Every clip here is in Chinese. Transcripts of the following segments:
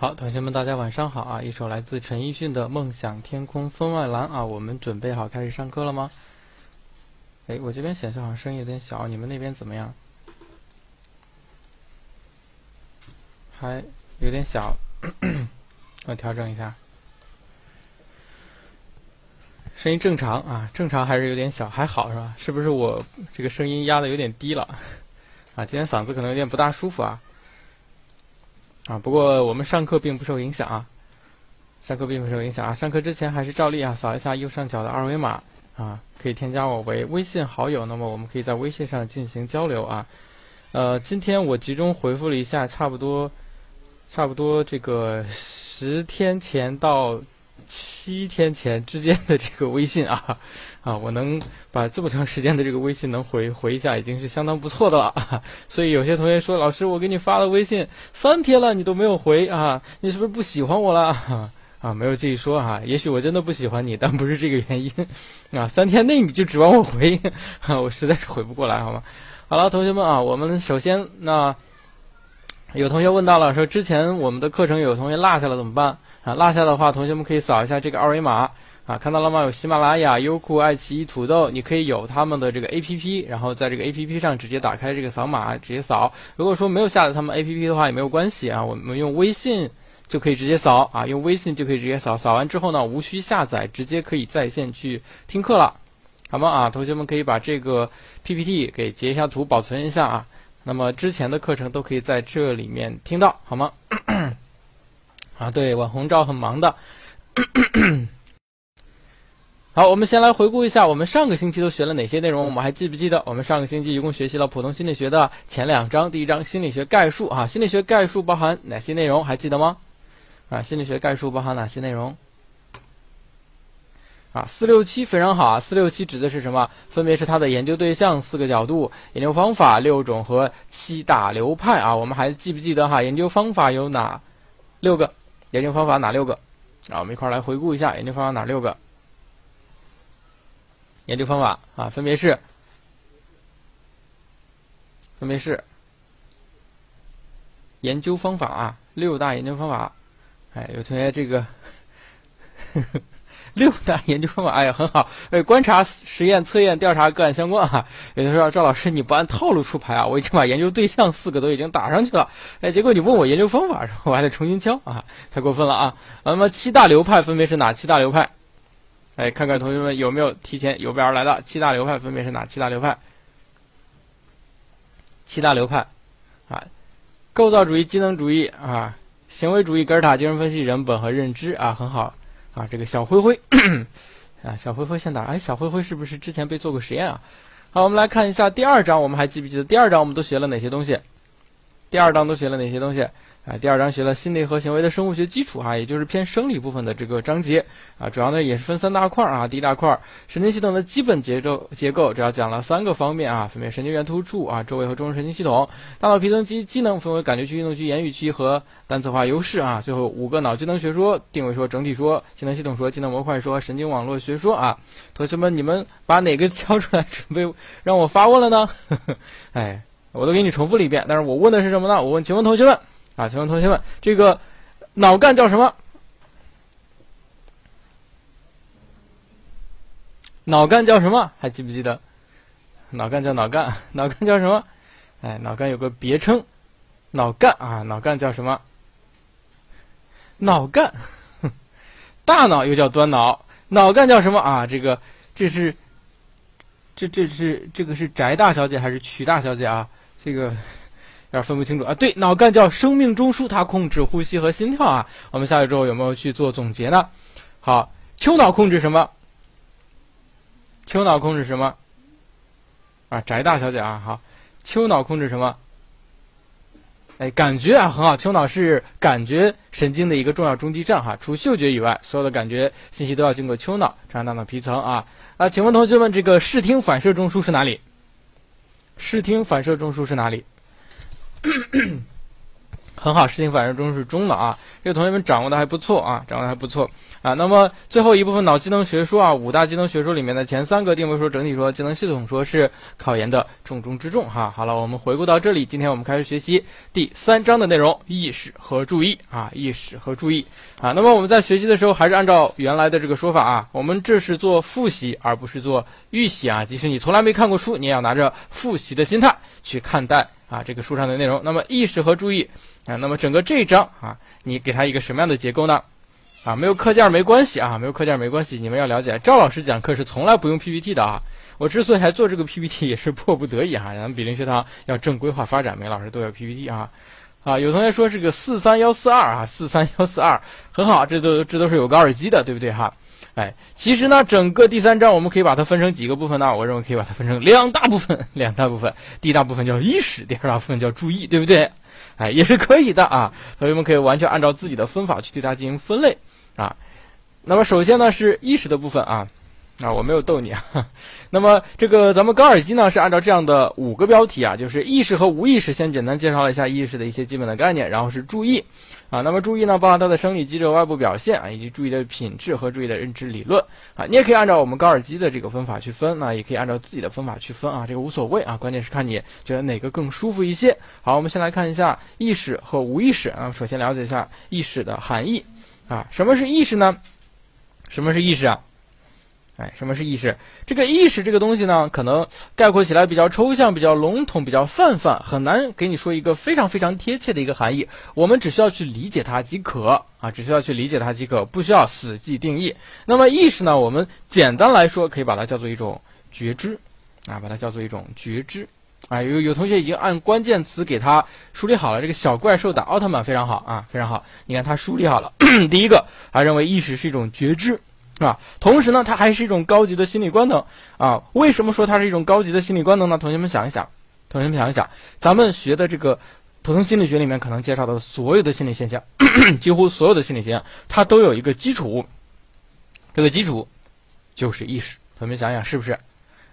好，同学们，大家晚上好啊！一首来自陈奕迅的《梦想天空分外蓝》啊，我们准备好开始上课了吗？哎，我这边显示好像声音有点小，你们那边怎么样？还有点小，我调整一下，声音正常啊，正常还是有点小，还好是吧？是不是我这个声音压的有点低了？啊，今天嗓子可能有点不大舒服啊。啊，不过我们上课并不受影响啊，上课并不受影响啊。上课之前还是照例啊，扫一下右上角的二维码啊，可以添加我为微信好友。那么我们可以在微信上进行交流啊。呃，今天我集中回复了一下，差不多，差不多这个十天前到。七天前之间的这个微信啊，啊，我能把这么长时间的这个微信能回回一下，已经是相当不错的了。所以有些同学说，老师，我给你发了微信三天了，你都没有回啊，你是不是不喜欢我了？啊，没有这一说哈，也许我真的不喜欢你，但不是这个原因啊。三天内你就指望我回，我实在是回不过来，好吗？好了，同学们啊，我们首先那有同学问到了，说之前我们的课程有同学落下了怎么办？啊，落下的话，同学们可以扫一下这个二维码啊，看到了吗？有喜马拉雅、优酷、爱奇艺、土豆，你可以有他们的这个 APP，然后在这个 APP 上直接打开这个扫码，直接扫。如果说没有下载他们 APP 的话，也没有关系啊，我们用微信就可以直接扫啊，用微信就可以直接扫。扫完之后呢，无需下载，直接可以在线去听课了，好吗？啊，同学们可以把这个 PPT 给截一下图，保存一下啊。那么之前的课程都可以在这里面听到，好吗？啊，对，网红照很忙的。好，我们先来回顾一下，我们上个星期都学了哪些内容？我们还记不记得？我们上个星期一共学习了普通心理学的前两章，第一章心理学概述啊，心理学概述包含哪些内容？还记得吗？啊，心理学概述包含哪些内容？啊，四六七非常好啊，四六七指的是什么？分别是它的研究对象、四个角度、研究方法六种和七大流派啊。我们还记不记得哈？研究方法有哪六个？研究方法哪六个？啊，我们一块儿来回顾一下研究方法哪六个？研究方法啊，分别是，分别是研究方法啊，六大研究方法。哎，有同学这个。呵呵 六大研究方法，哎呀，很好。哎，观察、实验、测验、调查、个案相关啊。有的说赵老师，你不按套路出牌啊？我已经把研究对象四个都已经打上去了。哎，结果你问我研究方法，我还得重新敲啊，太过分了啊。那么七大流派分别是哪七大流派？哎，看看同学们有没有提前有备而来的七大流派分别是哪七大流派？七大流派啊，构造主义、机能主义啊，行为主义、格尔塔精神分析、人本和认知啊，很好。啊，这个小灰灰，啊，小灰灰先打。哎，小灰灰是不是之前被做过实验啊？好，我们来看一下第二章，我们还记不记得第二章我们都学了哪些东西？第二章都学了哪些东西？啊，第二章学了心理和行为的生物学基础哈，也就是偏生理部分的这个章节啊，主要呢也是分三大块啊。第一大块神经系统的基本结构结构，主要讲了三个方面啊，分别神经元突触啊，周围和中枢神经系统，大脑皮层机机能分为感觉区、运动区、言语区和单词化优势啊。最后五个脑机能学说：定位说、整体说、机能系统说、机能模块说、神经网络学说啊。同学们，你们把哪个敲出来准备让我发问了呢？哎，我都给你重复了一遍，但是我问的是什么呢？我问，请问同学们。啊，请问同学们，这个脑干叫什么？脑干叫什么？还记不记得？脑干叫脑干，脑干叫什么？哎，脑干有个别称，脑干啊，脑干叫什么？脑干，大脑又叫端脑，脑干叫什么啊？这个这是这这是这个是翟大小姐还是曲大小姐啊？这个。有点分不清楚啊！对，脑干叫生命中枢，它控制呼吸和心跳啊。我们下来之后有没有去做总结呢？好，丘脑控制什么？丘脑控制什么？啊，翟大小姐啊，好，丘脑控制什么？哎，感觉啊很好，丘脑是感觉神经的一个重要中继站哈。除嗅觉以外，所有的感觉信息都要经过丘脑传到大脑皮层啊。啊，请问同学们，这个视听反射中枢是哪里？视听反射中枢是哪里？很好，视听反射中是中脑啊，这个同学们掌握的还不错啊，掌握的还不错啊。那么最后一部分脑机能学说啊，五大机能学说里面的前三个定位说、整体说、机能系统说是考研的重中之重哈。好了，我们回顾到这里，今天我们开始学习第三章的内容：意识和注意啊，意识和注意啊。那么我们在学习的时候还是按照原来的这个说法啊，我们这是做复习而不是做预习啊。即使你从来没看过书，你也要拿着复习的心态去看待啊这个书上的内容。那么意识和注意啊，那么整个这一章啊。你给他一个什么样的结构呢？啊，没有课件没关系啊，没有课件没关系。你们要了解，赵老师讲课是从来不用 PPT 的啊。我之所以还做这个 PPT，也是迫不得已哈。咱们比邻学堂要正规化发展，每个老师都要 PPT 啊。啊，有同学说这个四三幺四二啊，四三幺四二很好，这都这都是有个耳机的，对不对哈？哎，其实呢，整个第三章我们可以把它分成几个部分呢？我认为可以把它分成两大部分，两大部分。第一大部分叫意识，第二大部分叫注意，对不对？哎，也是可以的啊，同学们可以完全按照自己的分法去对它进行分类啊。那么首先呢是意识的部分啊，啊我没有逗你啊。那么这个咱们高尔基呢是按照这样的五个标题啊，就是意识和无意识，先简单介绍了一下意识的一些基本的概念，然后是注意。啊，那么注意呢，包含它的生理机制、外部表现啊，以及注意的品质和注意的认知理论啊。你也可以按照我们高尔基的这个分法去分，那也可以按照自己的分法去分啊，这个无所谓啊，关键是看你觉得哪个更舒服一些。好，我们先来看一下意识和无意识啊。首先了解一下意识的含义啊，什么是意识呢？什么是意识啊？哎，什么是意识？这个意识这个东西呢，可能概括起来比较抽象、比较笼统、比较泛泛，很难给你说一个非常非常贴切的一个含义。我们只需要去理解它即可啊，只需要去理解它即可，不需要死记定义。那么意识呢，我们简单来说可以把它叫做一种觉知啊，把它叫做一种觉知啊。有有同学已经按关键词给它梳理好了，这个小怪兽打奥特曼非常好啊，非常好。你看它梳理好了，第一个，他认为意识是一种觉知。是吧？同时呢，它还是一种高级的心理官能啊。为什么说它是一种高级的心理官能呢？同学们想一想，同学们想一想，咱们学的这个普通心理学里面可能介绍的所有的心理现象，几乎所有的心理现象，它都有一个基础，这个基础就是意识。同学们想想是不是？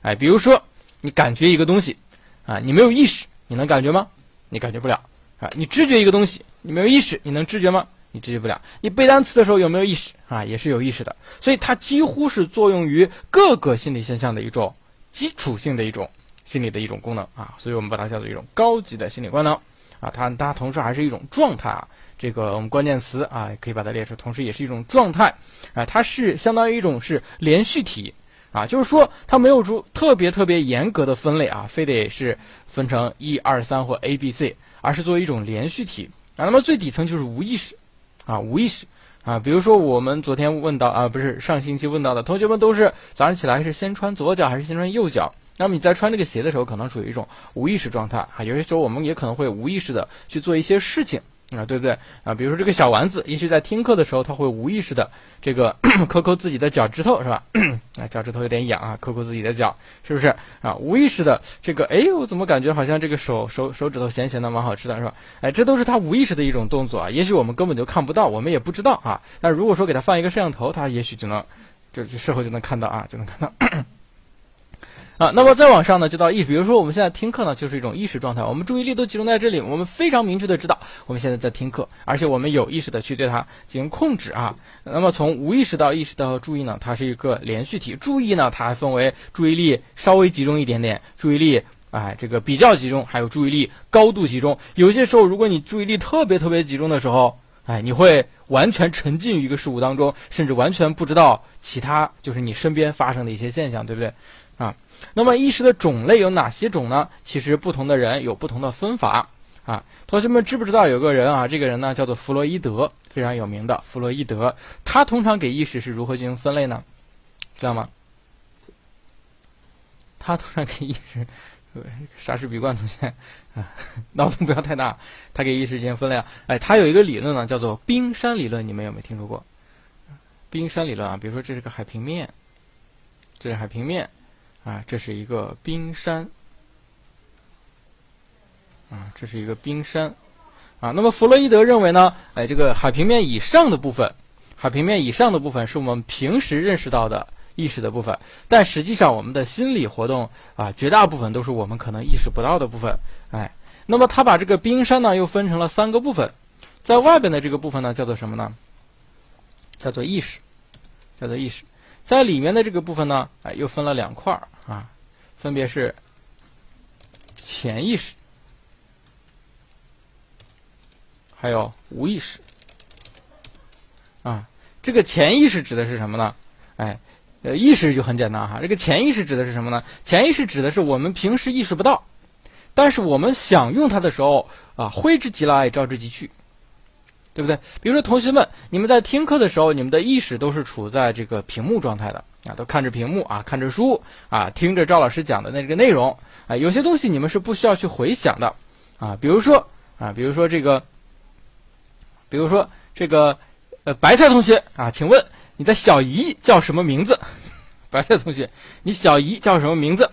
哎，比如说你感觉一个东西啊，你没有意识，你能感觉吗？你感觉不了啊。你知觉一个东西，你没有意识，你能知觉吗？你知觉不了，你背单词的时候有没有意识啊？也是有意识的，所以它几乎是作用于各个心理现象的一种基础性的一种心理的一种功能啊，所以我们把它叫做一种高级的心理官能啊。它它同时还是一种状态啊，这个我们关键词啊可以把它列出，同时也是一种状态啊，它是相当于一种是连续体啊，就是说它没有出特别特别严格的分类啊，非得是分成一二三或 A B C，而是作为一种连续体啊。那么最底层就是无意识。啊，无意识啊，比如说我们昨天问到啊，不是上星期问到的，同学们都是早上起来是先穿左脚还是先穿右脚？那么你在穿这个鞋的时候，可能处于一种无意识状态啊。有些时候我们也可能会无意识的去做一些事情。啊，对不对啊？比如说这个小丸子，也许在听课的时候，他会无意识的这个抠抠自己的脚趾头，是吧？啊，脚趾头有点痒啊，抠抠自己的脚，是不是啊？无意识的这个，哎，我怎么感觉好像这个手手手指头咸咸的，蛮好吃的，是吧？哎，这都是他无意识的一种动作啊。也许我们根本就看不到，我们也不知道啊。但如果说给他放一个摄像头，他也许就能，就事后就能看到啊，就能看到。啊，那么再往上呢，就到意识。比如说，我们现在听课呢，就是一种意识状态，我们注意力都集中在这里，我们非常明确的知道我们现在在听课，而且我们有意识的去对它进行控制啊。那么从无意识到意识到注意呢，它是一个连续体。注意呢，它还分为注意力稍微集中一点点，注意力哎这个比较集中，还有注意力高度集中。有些时候，如果你注意力特别特别集中的时候，哎，你会完全沉浸于一个事物当中，甚至完全不知道其他就是你身边发生的一些现象，对不对？啊。那么意识的种类有哪些种呢？其实不同的人有不同的分法啊。同学们知不知道有个人啊？这个人呢叫做弗洛伊德，非常有名的弗洛伊德。他通常给意识是如何进行分类呢？知道吗？他通常给意识，莎士比冠同学啊，脑洞不要太大。他给意识进行分类啊。哎，他有一个理论呢，叫做冰山理论。你们有没有听说过？冰山理论啊，比如说这是个海平面，这是海平面。啊，这是一个冰山，啊，这是一个冰山，啊，那么弗洛伊德认为呢，哎，这个海平面以上的部分，海平面以上的部分是我们平时认识到的意识的部分，但实际上我们的心理活动啊，绝大部分都是我们可能意识不到的部分，哎，那么他把这个冰山呢又分成了三个部分，在外边的这个部分呢，叫做什么呢？叫做意识，叫做意识。在里面的这个部分呢，哎，又分了两块儿啊，分别是潜意识，还有无意识。啊，这个潜意识指的是什么呢？哎，呃，意识就很简单哈。这个潜意识指的是什么呢？潜意识指的是我们平时意识不到，但是我们想用它的时候啊，挥之即来，招之即去。对不对？比如说，同学们，你们在听课的时候，你们的意识都是处在这个屏幕状态的啊，都看着屏幕啊，看着书啊，听着赵老师讲的那个内容啊。有些东西你们是不需要去回想的啊，比如说啊，比如说这个，比如说这个呃，白菜同学啊，请问你的小姨叫什么名字？白菜同学，你小姨叫什么名字？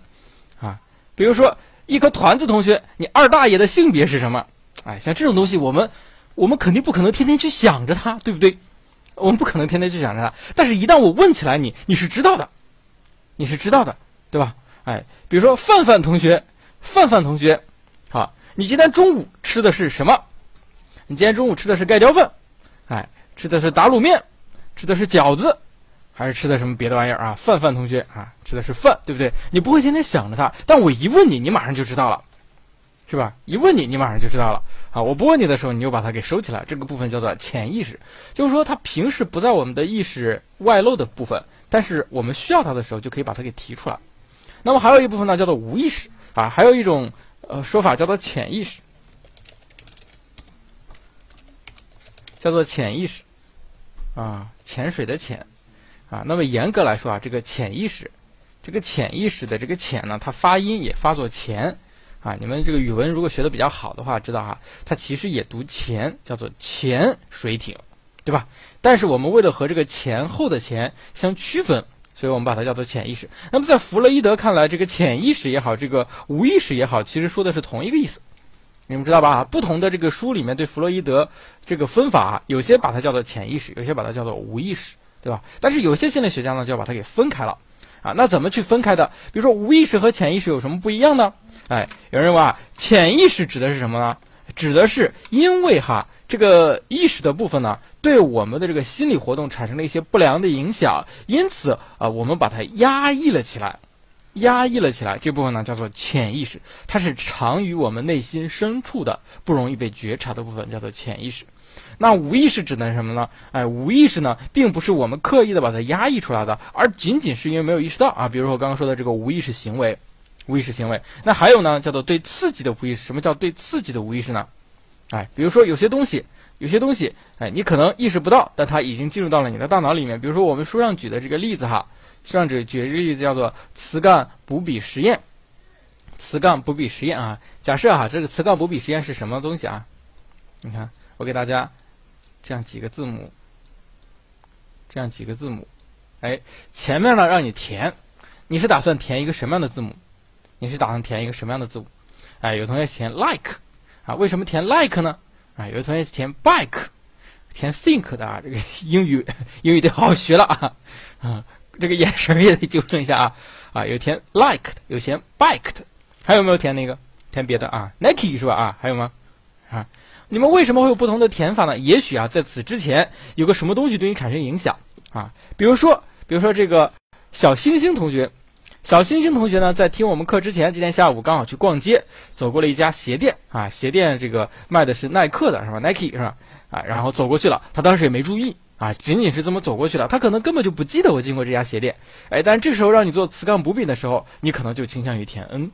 啊，比如说一颗团子同学，你二大爷的性别是什么？哎，像这种东西我们。我们肯定不可能天天去想着他，对不对？我们不可能天天去想着他。但是，一旦我问起来，你你是知道的，你是知道的，对吧？哎，比如说范范同学，范范同学，好，你今天中午吃的是什么？你今天中午吃的是盖浇饭，哎，吃的是打卤面，吃的是饺子，还是吃的什么别的玩意儿啊？范范同学啊，吃的是饭，对不对？你不会天天想着他，但我一问你，你马上就知道了。是吧？一问你，你马上就知道了啊！我不问你的时候，你就把它给收起来。这个部分叫做潜意识，就是说它平时不在我们的意识外露的部分，但是我们需要它的时候，就可以把它给提出来。那么还有一部分呢，叫做无意识啊，还有一种呃说法叫做潜意识，叫做潜意识啊，潜水的潜啊。那么严格来说啊，这个潜意识，这个潜意识的这个潜呢，它发音也发作潜。啊，你们这个语文如果学的比较好的话，知道哈，它其实也读前，叫做潜水艇，对吧？但是我们为了和这个前后的前相区分，所以我们把它叫做潜意识。那么在弗洛伊德看来，这个潜意识也好，这个无意识也好，其实说的是同一个意思，你们知道吧？不同的这个书里面对弗洛伊德这个分法，有些把它叫做潜意识，有些把它叫做无意识，对吧？但是有些心理学家呢，就要把它给分开了。啊，那怎么去分开的？比如说无意识和潜意识有什么不一样呢？哎，有人认为啊，潜意识指的是什么呢？指的是因为哈这个意识的部分呢，对我们的这个心理活动产生了一些不良的影响，因此啊，我们把它压抑了起来，压抑了起来。这部分呢叫做潜意识，它是藏于我们内心深处的，不容易被觉察的部分，叫做潜意识。那无意识指的是什么呢？哎，无意识呢，并不是我们刻意的把它压抑出来的，而仅仅是因为没有意识到啊。比如说我刚刚说的这个无意识行为，无意识行为。那还有呢，叫做对刺激的无意识。什么叫对刺激的无意识呢？哎，比如说有些东西，有些东西，哎，你可能意识不到，但它已经进入到了你的大脑里面。比如说我们书上举的这个例子哈，书上举举这个例子叫做磁杠补笔实验。磁杠补笔实验啊，假设哈，这个磁杠补笔实验是什么东西啊？你看，我给大家。这样几个字母，这样几个字母，哎，前面呢让你填，你是打算填一个什么样的字母？你是打算填一个什么样的字母？哎，有同学填 like，啊，为什么填 like 呢？啊，有的同学填 bike，填 think 的啊，这个英语英语得好好学了啊，啊，这个眼神也得纠正一下啊，啊，有填 like 的，有填 bike 的，还有没有填那个？填别的啊，Nike 是吧？啊，还有吗？啊？你们为什么会有不同的填法呢？也许啊，在此之前有个什么东西对你产生影响啊？比如说，比如说这个小星星同学，小星星同学呢，在听我们课之前，今天下午刚好去逛街，走过了一家鞋店啊，鞋店这个卖的是耐克的是吧？Nike 是吧？啊，然后走过去了，他当时也没注意啊，仅仅是这么走过去了，他可能根本就不记得我进过这家鞋店，哎，但这时候让你做磁杠补笔的时候，你可能就倾向于填 N。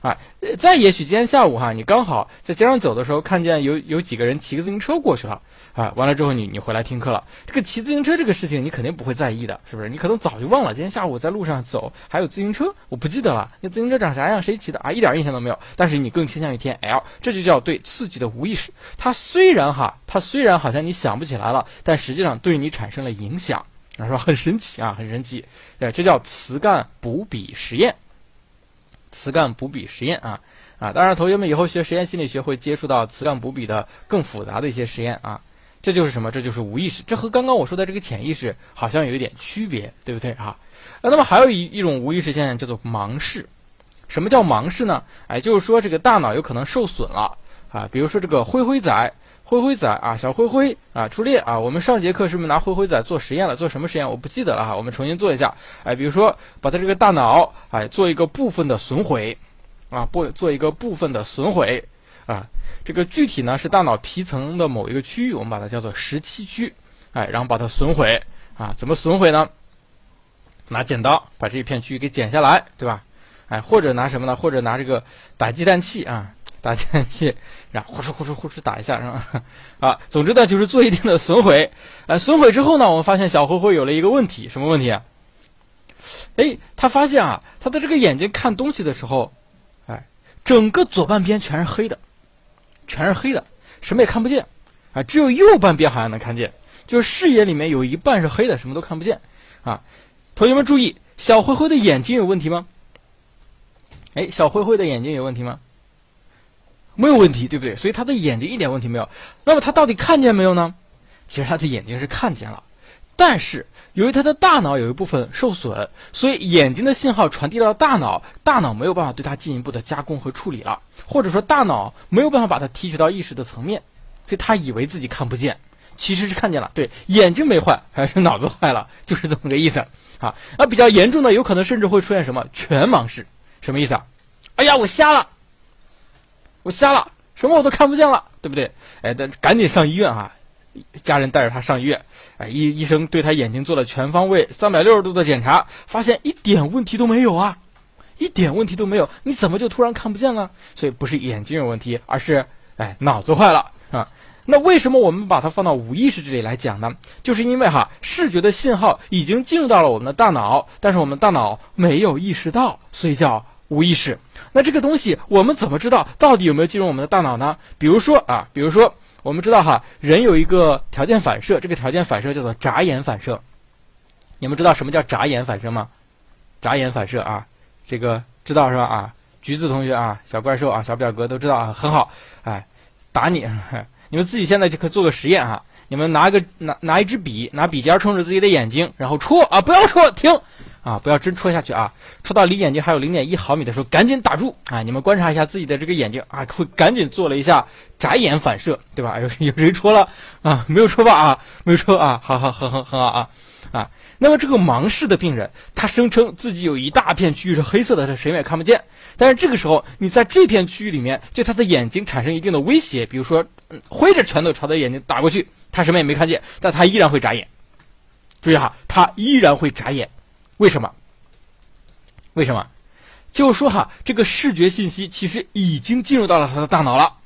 啊，再也许今天下午哈，你刚好在街上走的时候，看见有有几个人骑个自行车过去了，啊，完了之后你你回来听课了。这个骑自行车这个事情，你肯定不会在意的，是不是？你可能早就忘了今天下午在路上走还有自行车，我不记得了。那自行车长啥样？谁骑的啊？一点印象都没有。但是你更倾向于填 L，这就叫对刺激的无意识。它虽然哈，它虽然好像你想不起来了，但实际上对你产生了影响，是吧？很神奇啊，很神奇。对，这叫词干补笔实验。磁杠补笔实验啊啊！当然，同学们以后学实验心理学会接触到磁杠补笔的更复杂的一些实验啊。这就是什么？这就是无意识。这和刚刚我说的这个潜意识好像有一点区别，对不对啊？那么还有一一种无意识现象叫做盲视。什么叫盲视呢？哎，就是说这个大脑有可能受损了啊。比如说这个灰灰仔，灰灰仔啊，小灰灰啊，初恋啊，我们上节课是不是拿灰灰仔做实验了？做什么实验？我不记得了哈，我们重新做一下。哎，比如说把它这个大脑哎做一个部分的损毁，啊，不做一个部分的损毁啊，这个具体呢是大脑皮层的某一个区域，我们把它叫做十七区，哎，然后把它损毁啊，怎么损毁呢？拿剪刀把这一片区域给剪下来，对吧？哎，或者拿什么呢？或者拿这个打鸡蛋器啊。打鸡蛋器，然后呼哧呼哧呼哧打一下，是吧？啊，总之呢，就是做一定的损毁。呃，损毁之后呢，我们发现小灰灰有了一个问题，什么问题啊？哎，他发现啊，他的这个眼睛看东西的时候，哎，整个左半边全是黑的，全是黑的，什么也看不见。啊，只有右半边好像能看见，就是视野里面有一半是黑的，什么都看不见。啊，同学们注意，小灰灰的眼睛有问题吗？哎，小灰灰的眼睛有问题吗？没有问题，对不对？所以他的眼睛一点问题没有。那么他到底看见没有呢？其实他的眼睛是看见了，但是由于他的大脑有一部分受损，所以眼睛的信号传递到大脑，大脑没有办法对它进一步的加工和处理了，或者说大脑没有办法把它提取到意识的层面，所以他以为自己看不见，其实是看见了。对，眼睛没坏，还是脑子坏了，就是这么个意思啊。那比较严重的，有可能甚至会出现什么全盲视，什么意思啊？哎呀，我瞎了。我瞎了，什么我都看不见了，对不对？哎，但赶紧上医院啊！家人带着他上医院，哎，医医生对他眼睛做了全方位三百六十度的检查，发现一点问题都没有啊，一点问题都没有。你怎么就突然看不见了？所以不是眼睛有问题，而是哎脑子坏了。那为什么我们把它放到无意识这里来讲呢？就是因为哈，视觉的信号已经进入到了我们的大脑，但是我们大脑没有意识到，所以叫。无意识，那这个东西我们怎么知道到底有没有进入我们的大脑呢？比如说啊，比如说我们知道哈，人有一个条件反射，这个条件反射叫做眨眼反射。你们知道什么叫眨眼反射吗？眨眼反射啊，这个知道是吧？啊，橘子同学啊，小怪兽啊，小表哥都知道啊，很好。哎，打你，你们自己现在就可以做个实验哈，你们拿个拿拿一支笔，拿笔尖冲着自己的眼睛，然后戳啊，不要戳，停。啊，不要真戳下去啊！戳到离眼睛还有零点一毫米的时候，赶紧打住啊！你们观察一下自己的这个眼睛啊，会赶紧做了一下眨眼反射，对吧？有 有谁戳了啊？没有戳吧？啊，没有戳啊！好好，很很很好啊啊！那么这个盲视的病人，他声称自己有一大片区域是黑色的，他什么也看不见。但是这个时候，你在这片区域里面，对他的眼睛产生一定的威胁，比如说挥着拳头朝他眼睛打过去，他什么也没看见，但他依然会眨眼。注意哈，他依然会眨眼。为什么？为什么？就是说哈，这个视觉信息其实已经进入到了他的大脑了，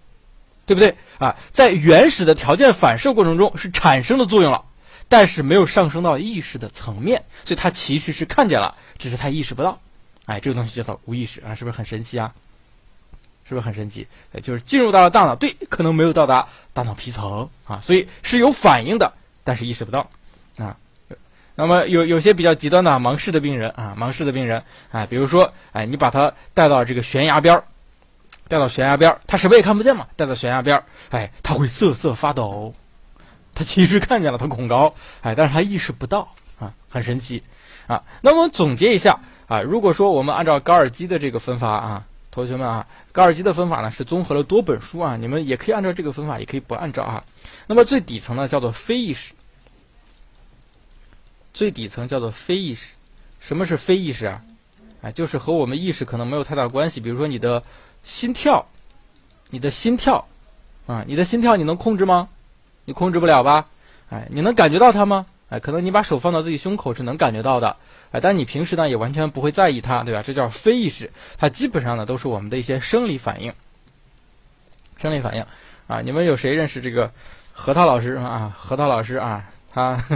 对不对啊？在原始的条件反射过程中是产生了作用了，但是没有上升到意识的层面，所以他其实是看见了，只是他意识不到。哎，这个东西叫做无意识啊，是不是很神奇啊？是不是很神奇？就是进入到了大脑，对，可能没有到达大脑皮层啊，所以是有反应的，但是意识不到啊。那么有有些比较极端的盲视的病人啊，盲视的病人啊，比如说，哎，你把他带到这个悬崖边儿，带到悬崖边儿，他什么也看不见嘛，带到悬崖边儿，哎，他会瑟瑟发抖，他其实看见了，他恐高，哎，但是他意识不到啊，很神奇啊。那我们总结一下啊，如果说我们按照高尔基的这个分法啊，同学们啊，高尔基的分法呢是综合了多本书啊，你们也可以按照这个分法，也可以不按照啊。那么最底层呢叫做非意识。最底层叫做非意识，什么是非意识啊？哎，就是和我们意识可能没有太大关系。比如说你的心跳，你的心跳，啊，你的心跳你能控制吗？你控制不了吧？哎，你能感觉到它吗？哎，可能你把手放到自己胸口是能感觉到的，哎，但你平时呢也完全不会在意它，对吧？这叫非意识，它基本上呢都是我们的一些生理反应，生理反应。啊，你们有谁认识这个核桃老师啊？核桃老师啊，他。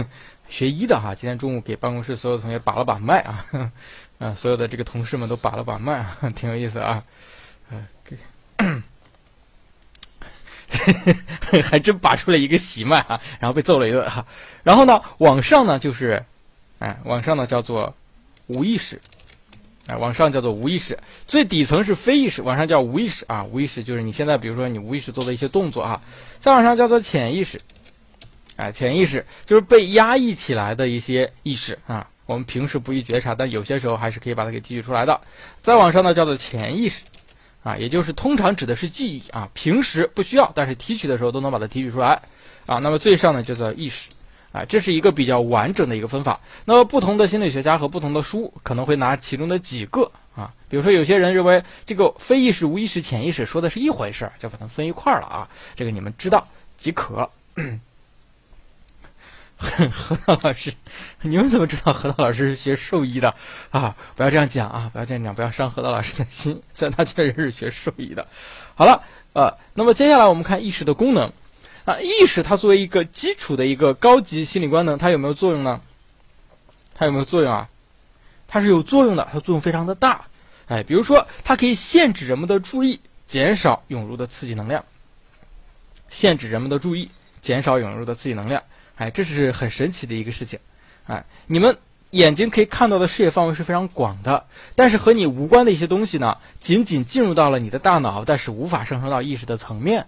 学医的哈，今天中午给办公室所有同学把了把脉啊，啊，所有的这个同事们都把了把脉啊，挺有意思啊，嗯，还真拔出了一个喜脉啊，然后被揍了一顿哈。然后呢，往上呢就是，哎，往上呢叫做无意识，哎，往上叫做无意识，最底层是非意识，往上叫无意识啊，无意识就是你现在比如说你无意识做的一些动作啊，再往上叫做潜意识。哎，潜意识就是被压抑起来的一些意识啊，我们平时不易觉察，但有些时候还是可以把它给提取出来的。再往上呢，叫做潜意识，啊，也就是通常指的是记忆啊，平时不需要，但是提取的时候都能把它提取出来啊。那么最上呢叫做意识啊，这是一个比较完整的一个分法。那么不同的心理学家和不同的书可能会拿其中的几个啊，比如说有些人认为这个非意识、无意识、潜意识说的是一回事，就把它分一块儿了啊。这个你们知道即可。何道老师，你们怎么知道何道老师是学兽医的啊？不要这样讲啊！不要这样讲，不要伤何道老师的心。虽然他确实是学兽医的。好了，呃，那么接下来我们看意识的功能啊。意识它作为一个基础的一个高级心理官能，它有没有作用呢？它有没有作用啊？它是有作用的，它作用非常的大。哎，比如说，它可以限制人们的注意，减少涌入的刺激能量。限制人们的注意，减少涌入的刺激能量。哎，这是很神奇的一个事情，哎，你们眼睛可以看到的视野范围是非常广的，但是和你无关的一些东西呢，仅仅进入到了你的大脑，但是无法上升到意识的层面，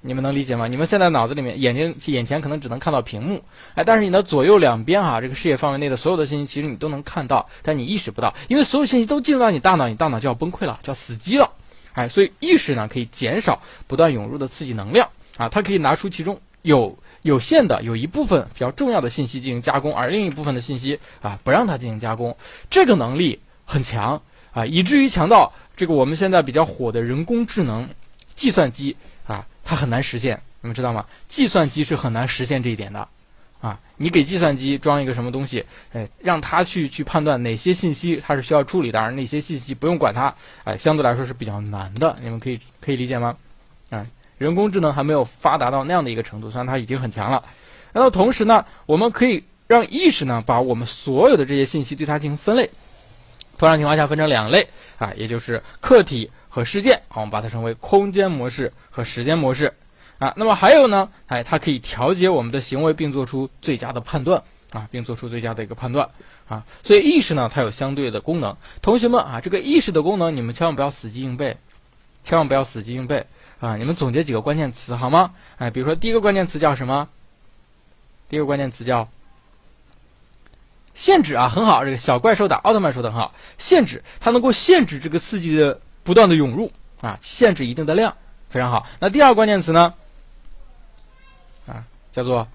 你们能理解吗？你们现在脑子里面眼睛眼前可能只能看到屏幕，哎，但是你的左右两边哈，这个视野范围内的所有的信息，其实你都能看到，但你意识不到，因为所有信息都进入到你大脑，你大脑就要崩溃了，就要死机了，哎，所以意识呢可以减少不断涌入的刺激能量啊，它可以拿出其中有。有限的有一部分比较重要的信息进行加工，而另一部分的信息啊不让它进行加工，这个能力很强啊，以至于强到这个我们现在比较火的人工智能计算机啊，它很难实现，你们知道吗？计算机是很难实现这一点的啊。你给计算机装一个什么东西，哎，让它去去判断哪些信息它是需要处理的，而哪些信息不用管它，哎，相对来说是比较难的。你们可以可以理解吗？啊。人工智能还没有发达到那样的一个程度，虽然它已经很强了。然后同时呢，我们可以让意识呢把我们所有的这些信息对它进行分类。通常情况下分成两类啊，也就是客体和事件，我们把它称为空间模式和时间模式啊。那么还有呢，哎，它可以调节我们的行为，并做出最佳的判断啊，并做出最佳的一个判断啊。所以意识呢，它有相对的功能。同学们啊，这个意识的功能，你们千万不要死记硬背，千万不要死记硬背。啊，你们总结几个关键词好吗？哎，比如说第一个关键词叫什么？第一个关键词叫限制啊，很好，这个小怪兽打奥特曼说的很好，限制它能够限制这个刺激的不断的涌入啊，限制一定的量，非常好。那第二个关键词呢？啊，叫做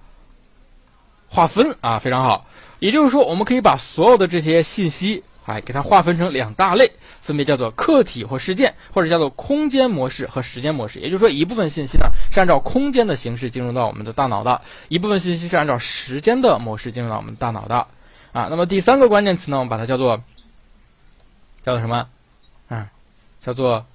划分啊，非常好。也就是说，我们可以把所有的这些信息。哎，给它划分成两大类，分别叫做客体或事件，或者叫做空间模式和时间模式。也就是说，一部分信息呢是按照空间的形式进入到我们的大脑的，一部分信息是按照时间的模式进入到我们大脑的。啊，那么第三个关键词呢，我们把它叫做叫做什么？啊，叫做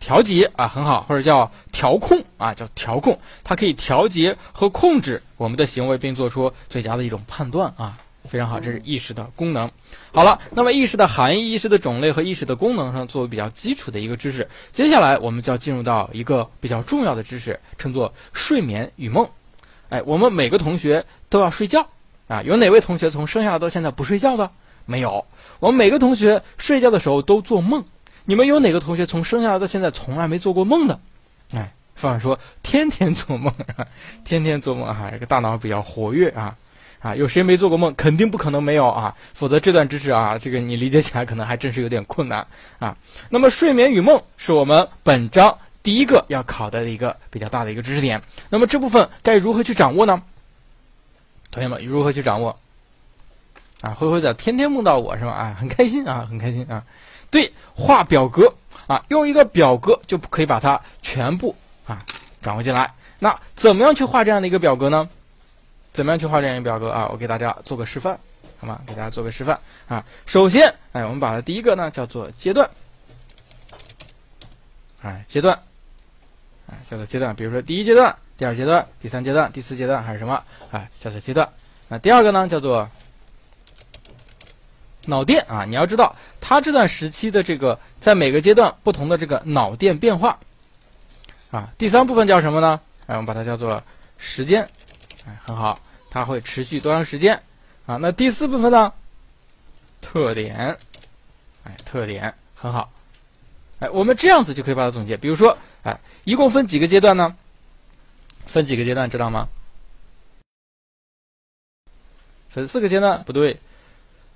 调节啊，很好，或者叫调控啊，叫调控，它可以调节和控制我们的行为，并做出最佳的一种判断啊。非常好，这是意识的功能。好了，那么意识的含义、意识的种类和意识的功能上作为比较基础的一个知识，接下来我们就要进入到一个比较重要的知识，称作睡眠与梦。哎，我们每个同学都要睡觉啊，有哪位同学从生下来到现在不睡觉的？没有。我们每个同学睡觉的时候都做梦。你们有哪个同学从生下来到现在从来没做过梦的？哎，方法说天天做梦，天天做梦啊，这个大脑比较活跃啊。啊，有谁没做过梦？肯定不可能没有啊，否则这段知识啊，这个你理解起来可能还真是有点困难啊。那么睡眠与梦是我们本章第一个要考的一个比较大的一个知识点。那么这部分该如何去掌握呢？同学们如何去掌握？啊，灰灰仔天天梦到我是吧？啊，很开心啊，很开心啊。对，画表格啊，用一个表格就可以把它全部啊掌握进来。那怎么样去画这样的一个表格呢？怎么样去画这样一个表格啊？我给大家做个示范，好吗？给大家做个示范啊。首先，哎，我们把它第一个呢叫做阶段，哎，阶段，哎，叫做阶段。比如说第一阶段、第二阶段、第三阶段、第四阶段还是什么？哎，叫做阶段。那第二个呢叫做脑电啊。你要知道它这段时期的这个在每个阶段不同的这个脑电变化啊。第三部分叫什么呢？哎，我们把它叫做时间，哎，很好。它会持续多长时间？啊，那第四部分呢？特点，哎，特点很好，哎，我们这样子就可以把它总结。比如说，哎，一共分几个阶段呢？分几个阶段知道吗？分四个阶段不对，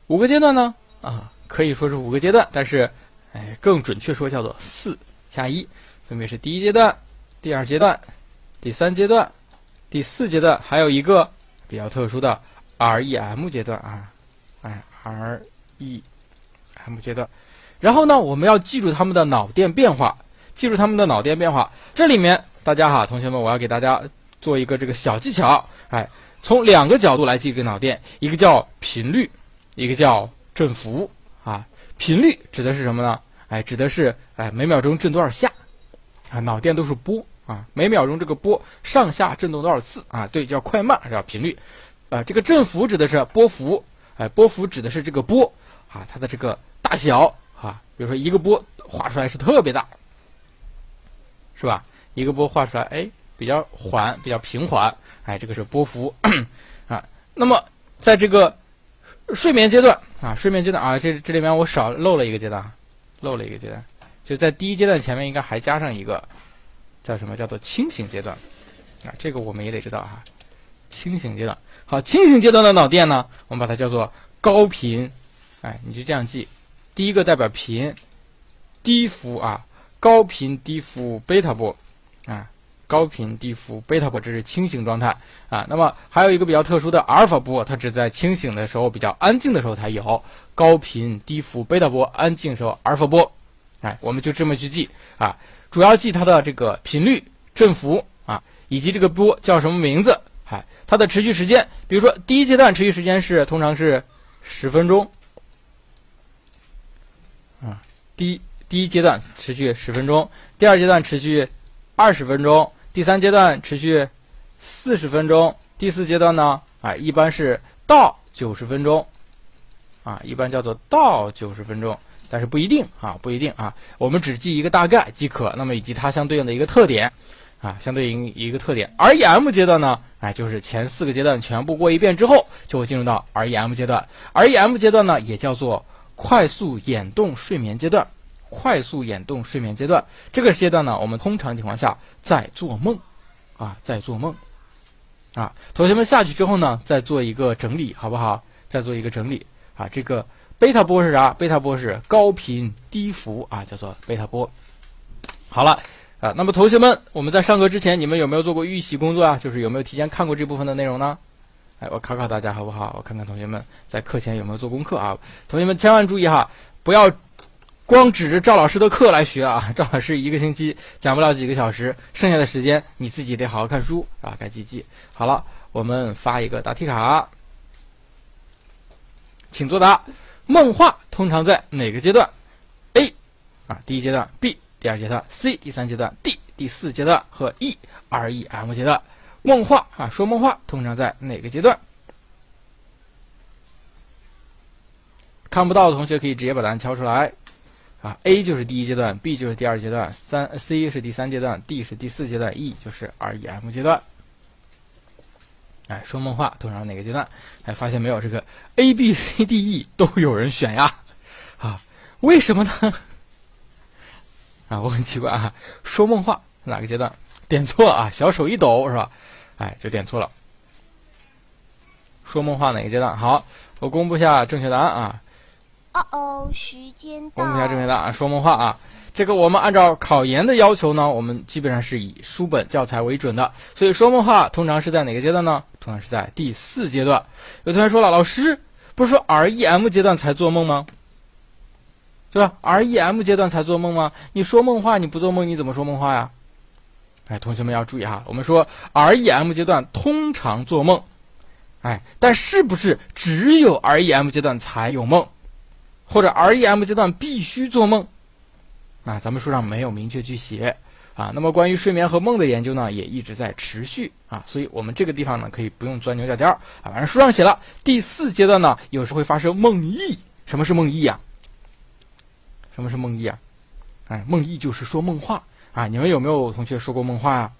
五个阶段呢？啊，可以说是五个阶段，但是哎，更准确说叫做四加一，分别是第一阶段、第二阶段、第三阶段、第四阶段，还有一个比较特殊的 REM 阶段啊，哎，REM 阶段。然后呢，我们要记住他们的脑电变化，记住他们的脑电变化。这里面大家哈，同学们，我要给大家做一个这个小技巧，哎，从两个角度来记这个脑电，一个叫频率，一个叫振幅啊。频率指的是什么呢？哎，指的是哎每秒钟震多少下啊？脑电都是波啊，每秒钟这个波上下震动多少次啊？对，叫快慢叫频率啊。这个振幅指的是波幅，哎，波幅指的是这个波啊它的这个大小啊。比如说一个波画出来是特别大，是吧？一个波画出来哎比较缓，比较平缓，哎，这个是波幅 啊。那么在这个睡眠阶段啊，睡眠阶段啊，这这里面我少漏了一个阶段，漏了一个阶段，就在第一阶段前面应该还加上一个，叫什么？叫做清醒阶段啊，这个我们也得知道哈。清醒阶段，好，清醒阶段的脑电呢，我们把它叫做高频，哎，你就这样记，第一个代表频，低幅啊，高频低幅贝塔波啊。高频低幅贝塔波，这是清醒状态啊。那么还有一个比较特殊的阿尔法波，它只在清醒的时候、比较安静的时候才有。高频低幅贝塔波，安静时候阿尔法波。哎，我们就这么去记啊，主要记它的这个频率、振幅啊，以及这个波叫什么名字。哎，它的持续时间，比如说第一阶段持续时间是通常是十分钟啊，第第一阶段持续十分钟，第二阶段持续二十分钟。第三阶段持续四十分钟，第四阶段呢，啊，一般是到九十分钟，啊，一般叫做到九十分钟，但是不一定啊，不一定啊，我们只记一个大概即可。那么以及它相对应的一个特点，啊，相对应一个特点。REM 阶段呢，哎，就是前四个阶段全部过一遍之后，就会进入到 REM 阶段。REM 阶段呢，也叫做快速眼动睡眠阶段。快速眼动睡眠阶段，这个阶段呢，我们通常情况下在做梦，啊，在做梦，啊，同学们下去之后呢，再做一个整理，好不好？再做一个整理，啊，这个贝塔波是啥？贝塔波是高频低幅啊，叫做贝塔波。好了，啊，那么同学们，我们在上课之前，你们有没有做过预习工作啊？就是有没有提前看过这部分的内容呢？哎，我考考大家好不好？我看看同学们在课前有没有做功课啊？同学们千万注意哈，不要。光指着赵老师的课来学啊！赵老师一个星期讲不了几个小时，剩下的时间你自己得好好看书啊，该记记。好了，我们发一个答题卡，请作答。梦话通常在哪个阶段？A 啊，第一阶段；B 第二阶段；C 第三阶段；D 第四阶段和 E REM 阶段。梦话啊，说梦话通常在哪个阶段？看不到的同学可以直接把答案敲出来。啊，A 就是第一阶段，B 就是第二阶段，三 C 是第三阶段，D 是第四阶段，E 就是 REM 阶段。哎，说梦话通常哪个阶段？哎，发现没有？这个 A、B、C、D、E 都有人选呀，啊，为什么呢？啊，我很奇怪啊，说梦话哪个阶段？点错啊，小手一抖是吧？哎，就点错了。说梦话哪个阶段？好，我公布下正确答案啊。哦哦，时间到。公布一下正确答案，说梦话啊！这个我们按照考研的要求呢，我们基本上是以书本教材为准的。所以说梦话通常是在哪个阶段呢？通常是在第四阶段。有同学说了，老师不是说 REM 阶段才做梦吗？对吧？REM 阶段才做梦吗？你说梦话你不做梦你怎么说梦话呀？哎，同学们要注意哈，我们说 REM 阶段通常做梦，哎，但是不是只有 REM 阶段才有梦？或者 REM 阶段必须做梦，啊，咱们书上没有明确去写啊。那么关于睡眠和梦的研究呢，也一直在持续啊。所以我们这个地方呢，可以不用钻牛角尖儿啊。反正书上写了，第四阶段呢，有时会发生梦呓。什么是梦呓呀？什么是梦呓啊？哎，梦呓就是说梦话啊。你们有没有同学说过梦话呀？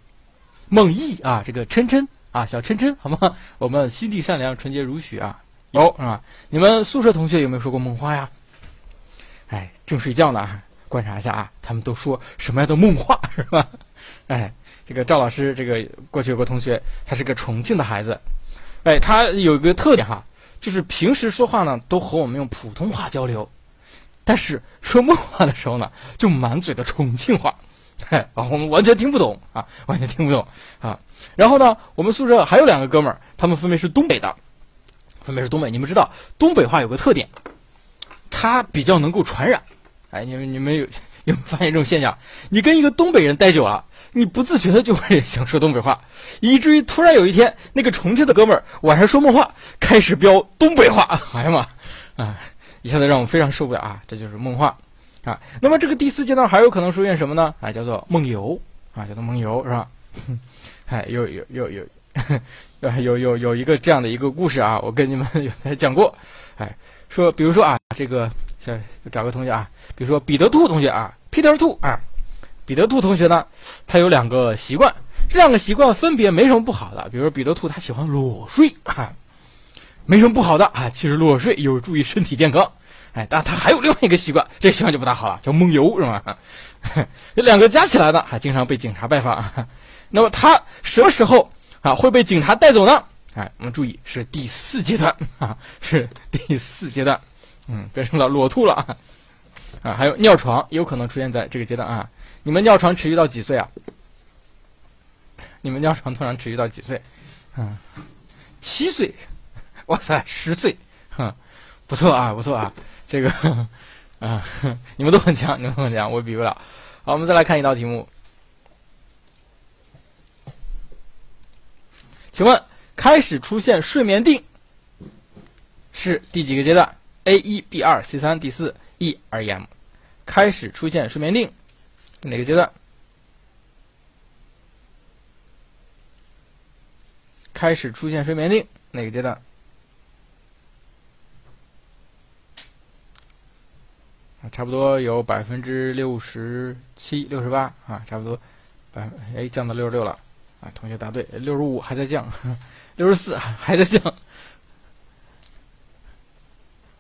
梦呓啊，这个琛琛啊，小琛琛，好吗？我们心地善良，纯洁如许啊。有啊，你们宿舍同学有没有说过梦话呀？哎，正睡觉呢，观察一下啊，他们都说什么样的梦话是吧？哎，这个赵老师，这个过去有个同学，他是个重庆的孩子，哎，他有一个特点哈，就是平时说话呢都和我们用普通话交流，但是说梦话的时候呢，就满嘴的重庆话，嘿，啊，我们完全听不懂啊，完全听不懂啊。然后呢，我们宿舍还有两个哥们儿，他们分别是东北的，分别是东北。你们知道东北话有个特点，它比较能够传染。哎，你们你们有 有没有发现这种现象？你跟一个东北人待久了，你不自觉的就会 想说东北话，以至于突然有一天，那个重庆的哥们儿晚上说梦话，开始飙东北话。哎呀妈，啊，一下子让我非常受不了啊！这就是梦话啊。那么这个第四阶段还有可能出现什么呢？啊，叫做梦游啊，叫做梦游是吧？哎，有有有有，有有有一个这样的一个故事啊，我跟你们有讲过。哎，说比如说啊，这个找个同学啊，比如说彼得兔同学啊，Peter 兔啊，彼得兔同学呢，他有两个习惯，这两个习惯分别没什么不好的。比如说彼得兔他喜欢裸睡啊，没什么不好的啊，其实裸睡有助于身体健康。哎，但他还有另外一个习惯，这习惯就不大好了，叫梦游是吧？这两个加起来呢，还经常被警察拜访。那么他什么时候啊会被警察带走呢？哎，我们注意是第四阶段啊，是第四阶段，嗯，变成了裸兔了啊。还有尿床有可能出现在这个阶段啊。你们尿床持续到几岁啊？你们尿床通常持续到几岁？嗯，七岁。哇塞，十岁，哼，不错啊，不错啊，这个啊，你们都很强，你们都很强，我比不了。好，我们再来看一道题目。请问，开始出现睡眠定是第几个阶段？A 一、B 二、C 三、D 四、E 二 E M，。开始出现睡眠定哪个阶段？开始出现睡眠定哪个阶段？啊，差不多有百分之六十七、六十八啊，差不多百哎降到六十六了。啊，同学答对，六十五还在降，六十四还在降。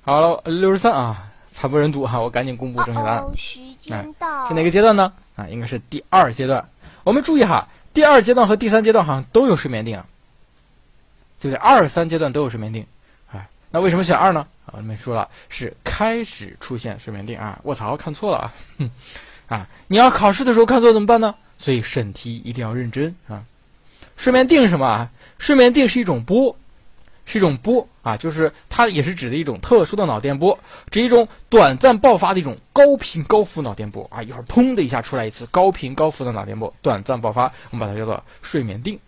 好了，六十三啊，惨不忍睹哈，我赶紧公布正确答案。时间到，是哪个阶段呢？啊，应该是第二阶段。我们注意哈，第二阶段和第三阶段好像都有睡眠定啊，对不对？二三阶段都有睡眠定，哎，那为什么选二呢？啊，我们说了，是开始出现睡眠定啊。卧槽，看错了啊，哼 啊，你要考试的时候看错怎么办呢？所以审题一定要认真啊。睡眠定是什么啊？睡眠定是一种波，是一种波啊，就是它也是指的一种特殊的脑电波，指一种短暂爆发的一种高频高幅脑电波啊，一会儿砰的一下出来一次高频高幅的脑电波，短暂爆发，我们把它叫做睡眠定。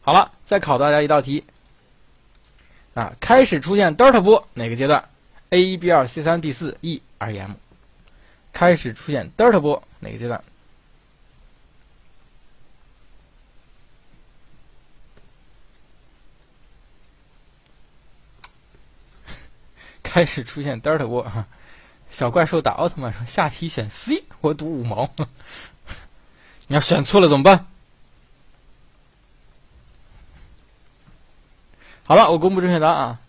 好了，再考大家一道题啊，开始出现德尔塔波哪个阶段？A 一 B 二 C 三 D 四 E 二 M，开始出现德尔塔波哪个阶段？开始出现德尔塔波哈，小怪兽打奥特曼说下题选 C，我赌五毛。你要选错了怎么办？好了，我公布正确答案啊。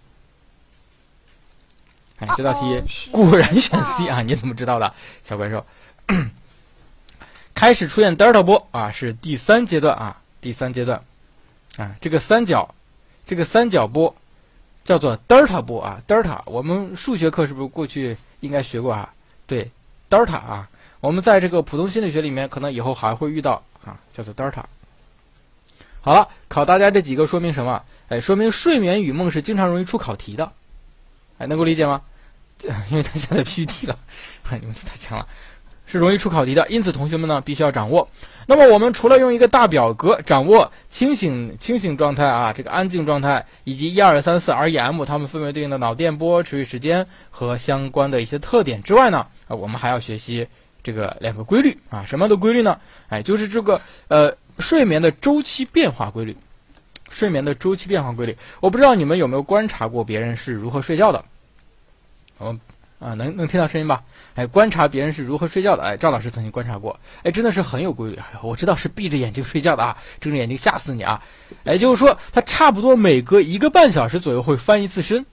哎，这道题固然选 C 啊！你怎么知道的，小怪兽？开始出现德尔塔波啊，是第三阶段啊，第三阶段啊，这个三角，这个三角波。叫做德尔塔波啊，德尔塔，我们数学课是不是过去应该学过啊？对，德尔塔啊，我们在这个普通心理学里面可能以后还会遇到啊，叫做德尔塔。好了，考大家这几个说明什么？哎，说明睡眠与梦是经常容易出考题的，哎，能够理解吗？因为他现在 PPT 了，你们太强了。是容易出考题的，因此同学们呢必须要掌握。那么我们除了用一个大表格掌握清醒清醒状态啊，这个安静状态以及一二三四 REM 它们分别对应的脑电波持续时间和相关的一些特点之外呢，啊，我们还要学习这个两个规律啊，什么样的规律呢？哎，就是这个呃睡眠的周期变化规律，睡眠的周期变化规律。我不知道你们有没有观察过别人是如何睡觉的？我。啊，能能听到声音吧？哎，观察别人是如何睡觉的。哎，赵老师曾经观察过，哎，真的是很有规律。我知道是闭着眼睛睡觉的啊，睁着眼睛吓死你啊！哎，就是说他差不多每隔一个半小时左右会翻一次身。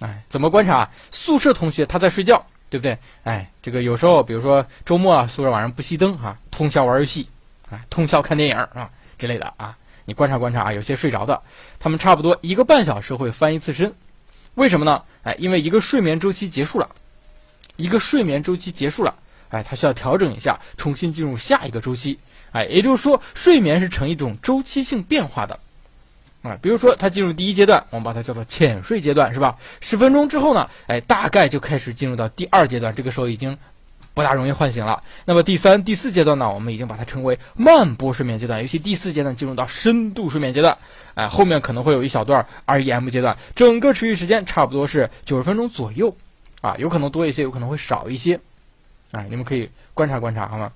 哎，怎么观察？宿舍同学他在睡觉，对不对？哎，这个有时候，比如说周末啊，宿舍晚上不熄灯哈，通宵玩游戏，啊，通宵看电影啊之类的啊，你观察观察啊，有些睡着的，他们差不多一个半小时会翻一次身。为什么呢？哎，因为一个睡眠周期结束了，一个睡眠周期结束了，哎，它需要调整一下，重新进入下一个周期。哎，也就是说，睡眠是呈一种周期性变化的。啊，比如说它进入第一阶段，我们把它叫做浅睡阶段，是吧？十分钟之后呢，哎，大概就开始进入到第二阶段，这个时候已经不大容易唤醒了。那么第三、第四阶段呢，我们已经把它称为慢波睡眠阶段，尤其第四阶段进入到深度睡眠阶段，哎，后面可能会有一小段 REM 阶段，整个持续时间差不多是九十分钟左右，啊，有可能多一些，有可能会少一些，啊，你们可以观察观察，好吗？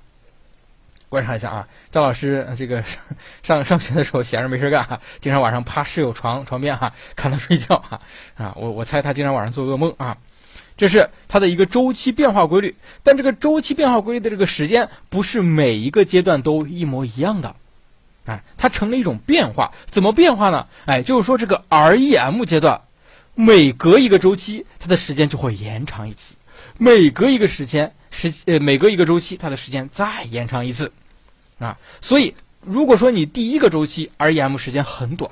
观察一下啊，张老师这个上上上学的时候闲着没事干哈，经常晚上趴室友床床边哈看他睡觉哈啊，我我猜他经常晚上做噩梦啊，这是它的一个周期变化规律。但这个周期变化规律的这个时间不是每一个阶段都一模一样的，哎，它成了一种变化。怎么变化呢？哎，就是说这个 REM 阶段每隔一个周期，它的时间就会延长一次；每隔一个时间时呃每隔一个周期，它的时间再延长一次。啊，所以如果说你第一个周期 REM 时间很短，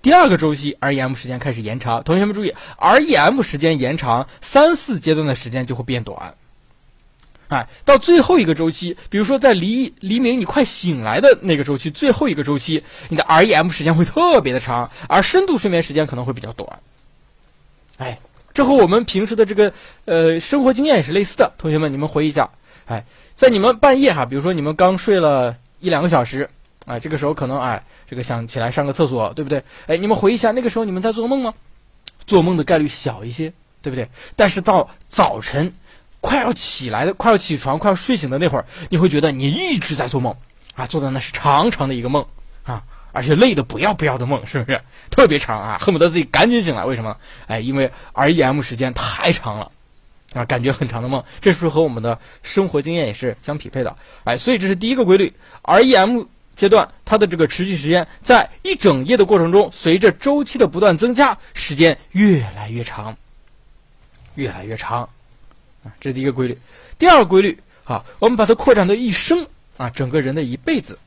第二个周期 REM 时间开始延长，同学们注意，REM 时间延长，三四阶段的时间就会变短。哎，到最后一个周期，比如说在黎黎明你快醒来的那个周期，最后一个周期，你的 REM 时间会特别的长，而深度睡眠时间可能会比较短。哎，这和我们平时的这个呃生活经验也是类似的，同学们你们回忆一下，哎。在你们半夜哈，比如说你们刚睡了一两个小时，啊，这个时候可能哎，这个想起来上个厕所，对不对？哎，你们回忆一下，那个时候你们在做梦吗？做梦的概率小一些，对不对？但是到早晨快要起来的、快要起床、快要睡醒的那会儿，你会觉得你一直在做梦啊，做的那是长长的一个梦啊，而且累的不要不要的梦，是不是？特别长啊，恨不得自己赶紧醒来。为什么？哎，因为 REM 时间太长了。啊，感觉很长的梦，这是不是和我们的生活经验也是相匹配的？哎，所以这是第一个规律。REM 阶段它的这个持续时间，在一整夜的过程中，随着周期的不断增加，时间越来越长，越来越长。啊，这是第一个规律。第二个规律，啊，我们把它扩展到一生啊，整个人的一辈子。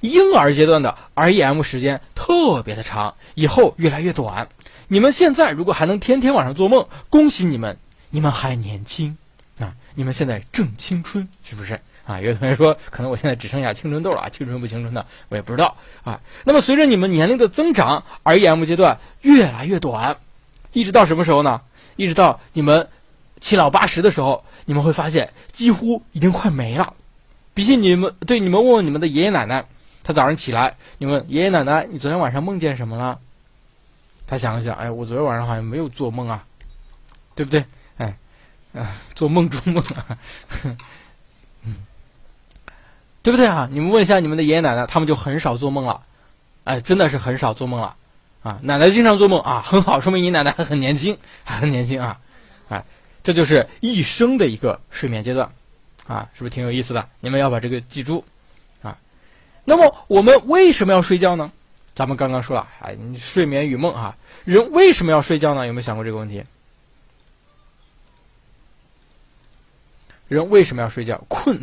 婴儿阶段的 REM 时间特别的长，以后越来越短。你们现在如果还能天天晚上做梦，恭喜你们。你们还年轻啊！你们现在正青春，是不是啊？有的同学说，可能我现在只剩下青春痘了啊，青春不青春的，我也不知道啊。那么随着你们年龄的增长，REM 阶段越来越短，一直到什么时候呢？一直到你们七老八十的时候，你们会发现几乎已经快没了。比起你们，对你们问问你们的爷爷奶奶，他早上起来，你问爷爷奶奶，你昨天晚上梦见什么了？他想一想，哎，我昨天晚上好像没有做梦啊，对不对？啊，做梦中梦啊，嗯，对不对啊？你们问一下你们的爷爷奶奶，他们就很少做梦了，哎，真的是很少做梦了，啊，奶奶经常做梦啊，很好，说明你奶奶还很年轻，还很年轻啊，哎，这就是一生的一个睡眠阶段，啊，是不是挺有意思的？你们要把这个记住，啊，那么我们为什么要睡觉呢？咱们刚刚说了，哎，你睡眠与梦啊，人为什么要睡觉呢？有没有想过这个问题？人为什么要睡觉？困，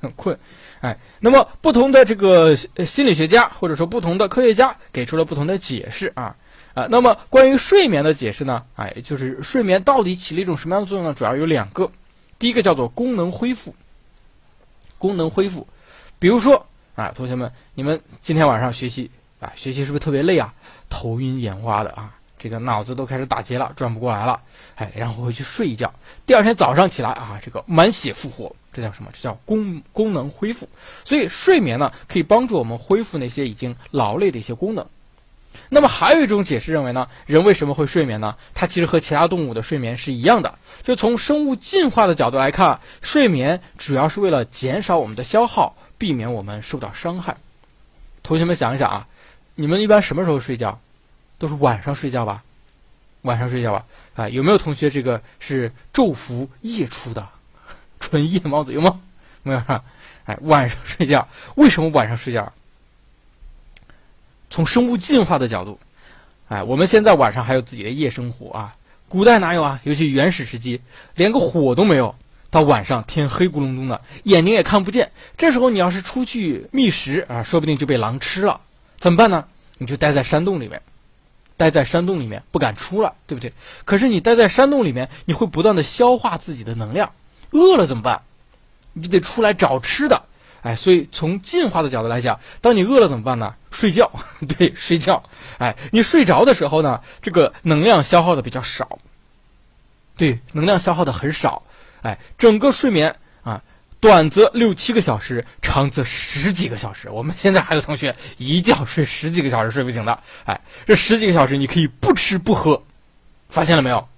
很困，哎，那么不同的这个心理学家或者说不同的科学家给出了不同的解释啊啊。那么关于睡眠的解释呢？哎，就是睡眠到底起了一种什么样的作用呢？主要有两个，第一个叫做功能恢复，功能恢复，比如说啊，同学们，你们今天晚上学习啊，学习是不是特别累啊？头晕眼花的啊？这个脑子都开始打结了，转不过来了，哎，然后回去睡一觉，第二天早上起来啊，这个满血复活，这叫什么？这叫功功能恢复。所以睡眠呢，可以帮助我们恢复那些已经劳累的一些功能。那么还有一种解释认为呢，人为什么会睡眠呢？它其实和其他动物的睡眠是一样的。就从生物进化的角度来看，睡眠主要是为了减少我们的消耗，避免我们受到伤害。同学们想一想啊，你们一般什么时候睡觉？都是晚上睡觉吧，晚上睡觉吧，啊，有没有同学这个是昼伏夜出的，纯夜猫子有吗？没有哈，哎，晚上睡觉，为什么晚上睡觉？从生物进化的角度，哎，我们现在晚上还有自己的夜生活啊，古代哪有啊？尤其原始时期，连个火都没有，到晚上天黑咕隆咚的，眼睛也看不见，这时候你要是出去觅食啊，说不定就被狼吃了，怎么办呢？你就待在山洞里面。待在山洞里面不敢出来，对不对？可是你待在山洞里面，你会不断的消化自己的能量，饿了怎么办？你就得出来找吃的。哎，所以从进化的角度来讲，当你饿了怎么办呢？睡觉，对，睡觉。哎，你睡着的时候呢，这个能量消耗的比较少，对，能量消耗的很少。哎，整个睡眠啊，短则六七个小时，长则十几个小时。我们现在还有同学一觉睡十几个小时睡不醒的。哎，这十几个小时你可以不吃不喝，发现了没有？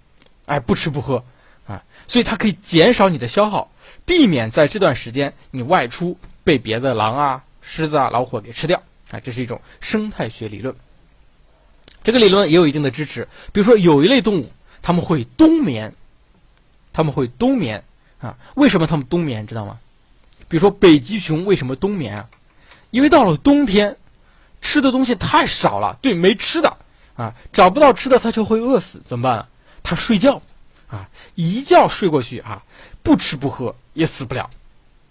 哎，不吃不喝，所以它可以减少你的消耗，避免在这段时间你外出。被别的狼啊、狮子啊、老虎给吃掉啊，这是一种生态学理论。这个理论也有一定的支持。比如说，有一类动物，他们会冬眠，他们会冬眠啊。为什么他们冬眠？知道吗？比如说，北极熊为什么冬眠啊？因为到了冬天，吃的东西太少了，对，没吃的啊，找不到吃的，它就会饿死，怎么办？它睡觉啊，一觉睡过去啊，不吃不喝也死不了。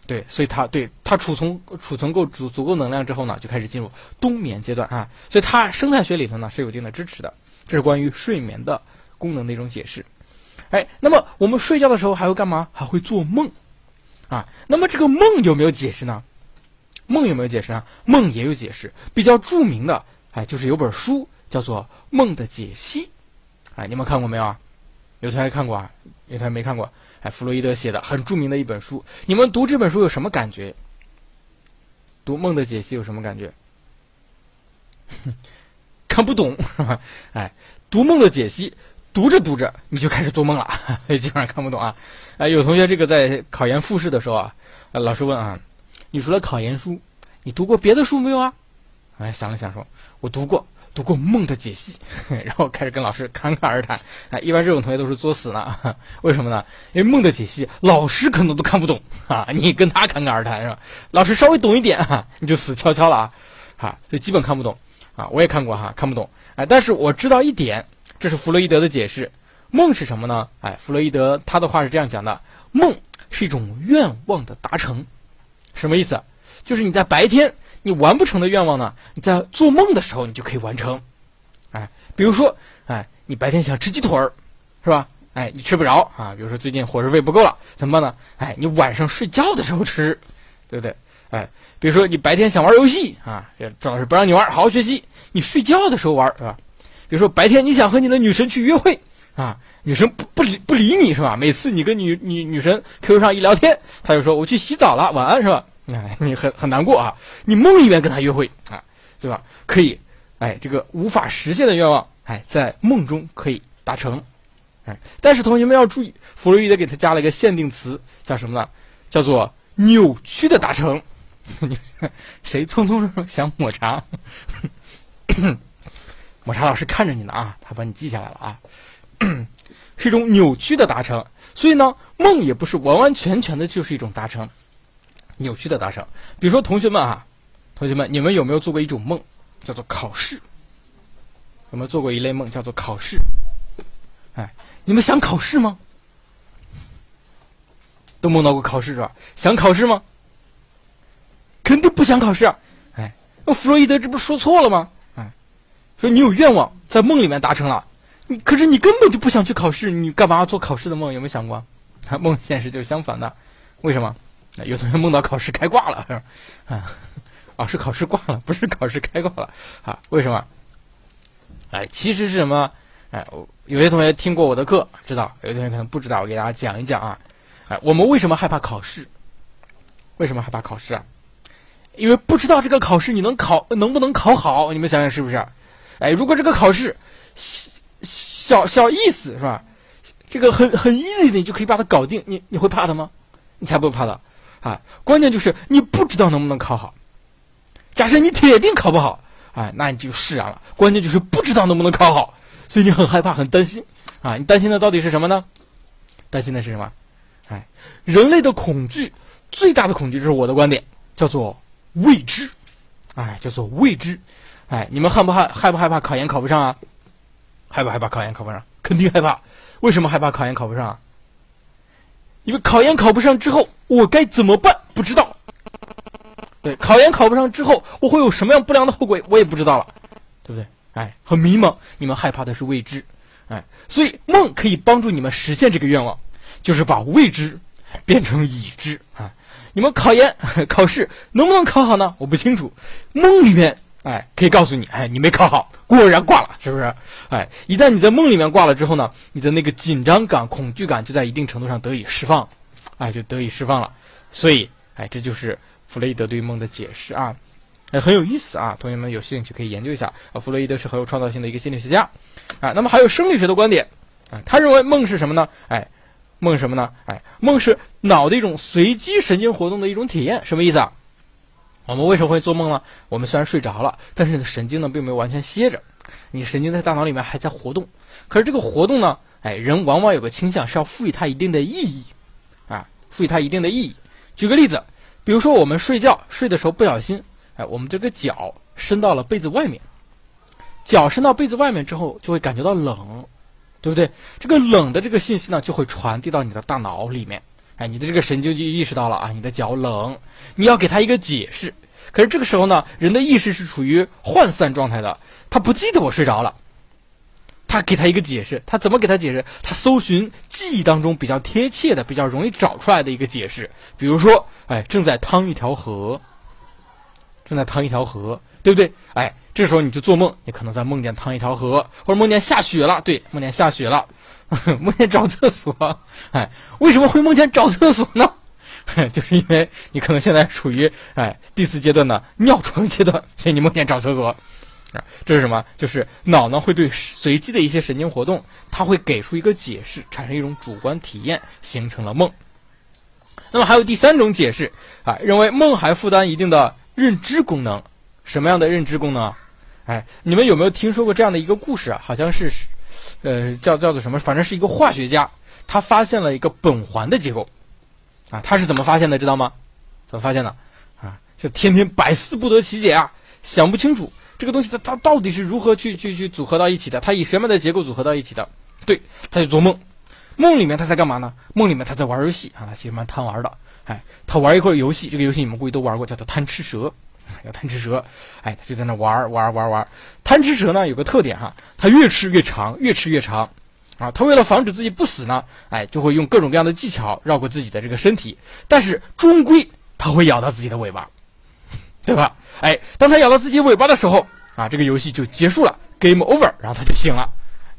对，所以它对它储存储存够足足够能量之后呢，就开始进入冬眠阶段啊。所以它生态学里头呢是有一定的支持的。这是关于睡眠的功能的一种解释。哎，那么我们睡觉的时候还会干嘛？还会做梦啊。那么这个梦有没有解释呢？梦有没有解释啊？梦也有解释。比较著名的哎，就是有本书叫做《梦的解析》。哎，你们看过没有啊？有同学看过啊？有同学没看过？哎，弗洛伊德写的很著名的一本书，你们读这本书有什么感觉？读梦的解析有什么感觉？看不懂是吧？哎，读梦的解析，读着读着你就开始做梦了，基本上看不懂啊。哎，有同学这个在考研复试的时候啊，老师问啊，你除了考研书，你读过别的书没有啊？哎，想了想说，我读过。读过梦的解析，然后开始跟老师侃侃而谈。哎，一般这种同学都是作死呢。为什么呢？因为梦的解析，老师可能都看不懂 啊。你跟他侃侃而谈是吧？老师稍微懂一点哈，你就死翘翘了啊。哈，就基本看不懂啊。我也看过哈，看不懂。哎，但是我知道一点，这是弗洛伊德的解释。梦是什么呢？哎，弗洛伊德他的话是这样讲的：梦是一种愿望的达成。什么意思？就是你在白天。你完不成的愿望呢？你在做梦的时候，你就可以完成。哎，比如说，哎，你白天想吃鸡腿儿，是吧？哎，你吃不着啊。比如说最近伙食费不够了，怎么办呢？哎，你晚上睡觉的时候吃，对不对？哎，比如说你白天想玩游戏啊，赵老师不让你玩，好好学习，你睡觉的时候玩，是吧？比如说白天你想和你的女神去约会啊，女神不不理不理你是吧？每次你跟女女女神 QQ 上一聊天，她就说我去洗澡了，晚安是吧？哎，你很很难过啊！你梦里面跟他约会啊，对吧？可以，哎，这个无法实现的愿望，哎，在梦中可以达成，哎，但是同学们要注意，弗洛伊德给他加了一个限定词，叫什么呢？叫做扭曲的达成。谁匆匆想抹茶？抹茶老师看着你呢啊，他把你记下来了啊，是一种扭曲的达成。所以呢，梦也不是完完全全的就是一种达成。扭曲的达成，比如说同学们啊，同学们，你们有没有做过一种梦，叫做考试？有没有做过一类梦叫做考试？哎，你们想考试吗？都梦到过考试是吧？想考试吗？肯定不想考试啊！哎，那弗洛伊德这不说错了吗？哎，说你有愿望在梦里面达成了，你可是你根本就不想去考试，你干嘛要做考试的梦？有没有想过？梦现实就是相反的，为什么？有同学梦到考试开挂了，啊，啊是考试挂了，不是考试开挂了啊？为什么？哎，其实是什么？哎，有些同学听过我的课，知道；有些同学可能不知道，我给大家讲一讲啊。哎，我们为什么害怕考试？为什么害怕考试啊？因为不知道这个考试你能考能不能考好？你们想想是不是？哎，如果这个考试小小意思是吧？这个很很 easy 的，你就可以把它搞定，你你会怕它吗？你才不会怕它。啊，关键就是你不知道能不能考好。假设你铁定考不好，哎，那你就释然了。关键就是不知道能不能考好，所以你很害怕、很担心。啊，你担心的到底是什么呢？担心的是什么？哎，人类的恐惧最大的恐惧，这是我的观点，叫做未知。哎，叫做未知。哎，你们害不害害不害怕考研考不上啊？害不害怕考研考不上？肯定害怕。为什么害怕考研考不上啊？因为考研考不上之后，我该怎么办？不知道。对，考研考不上之后，我会有什么样不良的后果？我也不知道了，对不对？哎，很迷茫，你们害怕的是未知，哎，所以梦可以帮助你们实现这个愿望，就是把未知变成已知啊。你们考研考试能不能考好呢？我不清楚，梦里面哎可以告诉你，哎，你没考好，果然挂了，是不是？哎，一旦你在梦里面挂了之后呢，你的那个紧张感、恐惧感就在一定程度上得以释放，哎，就得以释放了。所以，哎，这就是弗洛伊德对梦的解释啊。哎，很有意思啊！同学们有兴趣可以研究一下啊。弗洛伊德是很有创造性的一个心理学家啊。那么还有生理学的观点啊，他认为梦是什么呢？哎，梦什么呢？哎，梦是脑的一种随机神经活动的一种体验。什么意思啊？我们为什么会做梦呢？我们虽然睡着了，但是神经呢并没有完全歇着，你神经在大脑里面还在活动。可是这个活动呢，哎，人往往有个倾向是要赋予它一定的意义啊，赋予它一定的意义。举个例子，比如说我们睡觉睡的时候不小心。哎，我们这个脚伸到了被子外面，脚伸到被子外面之后，就会感觉到冷，对不对？这个冷的这个信息呢，就会传递到你的大脑里面。哎，你的这个神经就意识到了啊，你的脚冷，你要给他一个解释。可是这个时候呢，人的意识是处于涣散状态的，他不记得我睡着了。他给他一个解释，他怎么给他解释？他搜寻记忆当中比较贴切的、比较容易找出来的一个解释，比如说，哎，正在趟一条河。正在趟一条河，对不对？哎，这时候你就做梦，你可能在梦见趟一条河，或者梦见下雪了。对，梦见下雪了，梦见找厕所。哎，为什么会梦见找厕所呢？就是因为你可能现在处于哎第四阶段的尿床阶段，所以你梦见找厕所。啊，这是什么？就是脑呢会对随机的一些神经活动，它会给出一个解释，产生一种主观体验，形成了梦。那么还有第三种解释啊，认为梦还负担一定的。认知功能，什么样的认知功能？哎，你们有没有听说过这样的一个故事啊？好像是，呃，叫叫做什么？反正是一个化学家，他发现了一个苯环的结构，啊，他是怎么发现的？知道吗？怎么发现的？啊，就天天百思不得其解啊，想不清楚这个东西它它到底是如何去去去组合到一起的？它以什么样的结构组合到一起的？对，他就做梦，梦里面他在干嘛呢？梦里面他在玩游戏啊，他其实蛮贪玩的。哎，他玩一会儿游戏，这个游戏你们估计都玩过，叫做贪吃蛇，叫贪吃蛇。哎，他就在那玩玩玩玩。贪吃蛇呢有个特点哈，它越吃越长，越吃越长。啊，它为了防止自己不死呢，哎，就会用各种各样的技巧绕过自己的这个身体，但是终归它会咬到自己的尾巴，对吧？哎，当它咬到自己尾巴的时候，啊，这个游戏就结束了，game over，然后它就醒了。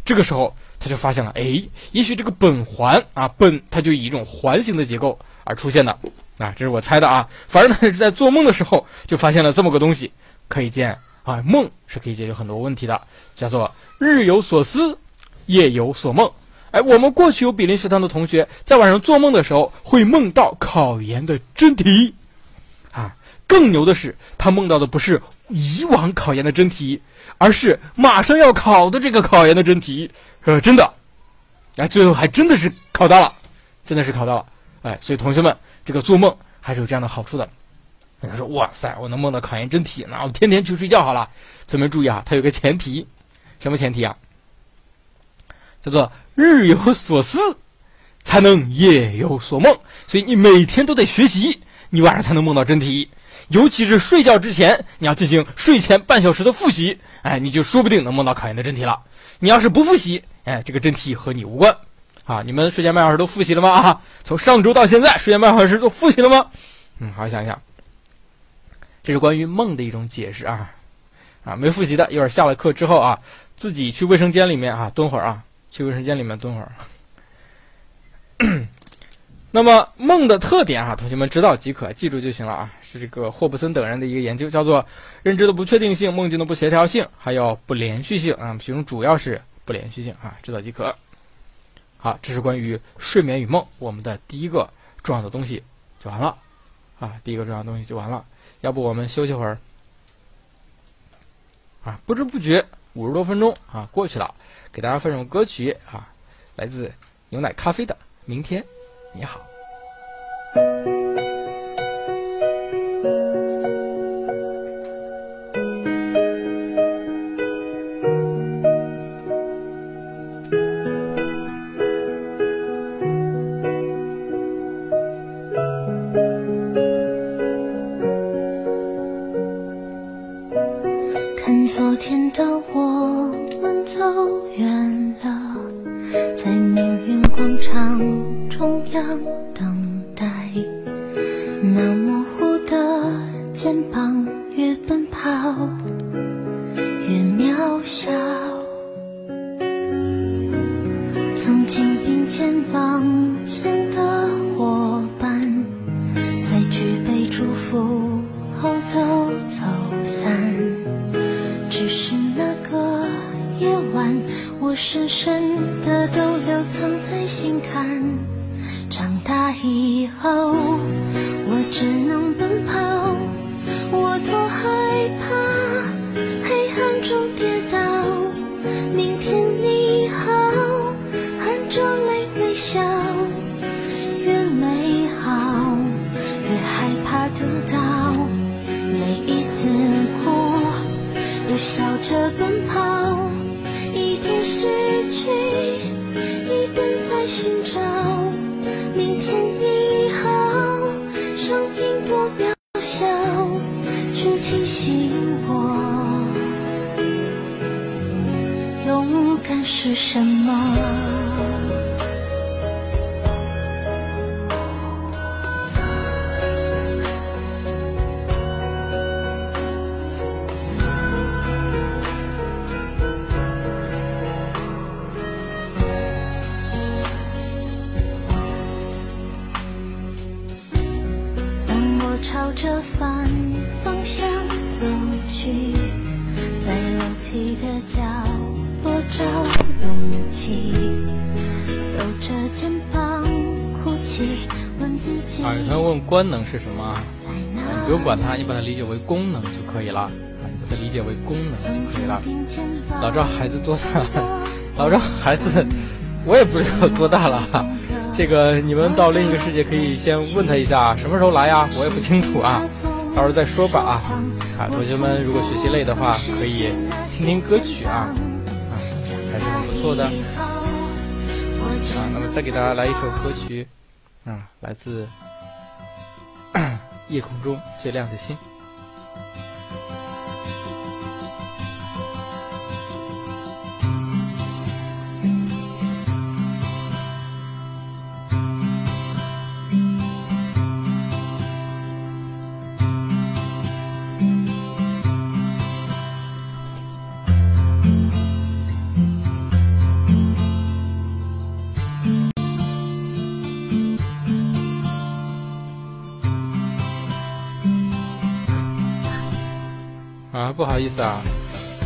这个时候它就发现了，哎，也许这个苯环啊，苯它就以一种环形的结构。而出现的啊，这是我猜的啊。反正呢是在做梦的时候就发现了这么个东西，可以见啊，梦是可以解决很多问题的，叫做日有所思，夜有所梦。哎，我们过去有比邻学堂的同学在晚上做梦的时候会梦到考研的真题，啊，更牛的是他梦到的不是以往考研的真题，而是马上要考的这个考研的真题，呃，真的，哎，最后还真的是考到了，真的是考到了。哎，所以同学们，这个做梦还是有这样的好处的。他说：“哇塞，我能梦到考研真题，那我天天去睡觉好了。”同学们注意啊，它有个前提，什么前提啊？叫做日有所思，才能夜有所梦。所以你每天都得学习，你晚上才能梦到真题。尤其是睡觉之前，你要进行睡前半小时的复习，哎，你就说不定能梦到考研的真题了。你要是不复习，哎，这个真题和你无关。啊，你们睡前半小时都复习了吗？啊，从上周到现在，睡前半小时都复习了吗？嗯，好好想一想。这是关于梦的一种解释啊，啊，没复习的，一会儿下了课之后啊，自己去卫生间里面啊蹲会儿啊，去卫生间里面蹲会儿。那么梦的特点啊，同学们知道即可，记住就行了啊。是这个霍布森等人的一个研究，叫做认知的不确定性、梦境的不协调性，还有不连续性啊，其中主要是不连续性啊，知道即可。啊，这是关于睡眠与梦，我们的第一个重要的东西就完了，啊，第一个重要的东西就完了。要不我们休息会儿，啊，不知不觉五十多分钟啊过去了，给大家放首歌曲啊，来自牛奶咖啡的《明天你好》。在命运广场中央等待。那模糊的肩膀，越奔跑功能就可以了。把它理解为功能就可以了。老赵孩子多大了？老赵孩子，我也不知道多大了。这个你们到另一个世界可以先问他一下什么时候来呀？我也不清楚啊，到时候再说吧啊。啊，同学们如果学习累的话，可以听听歌曲啊，啊，还是很不错的啊。那么再给大家来一首歌曲啊，来自夜空中最亮的星。啊，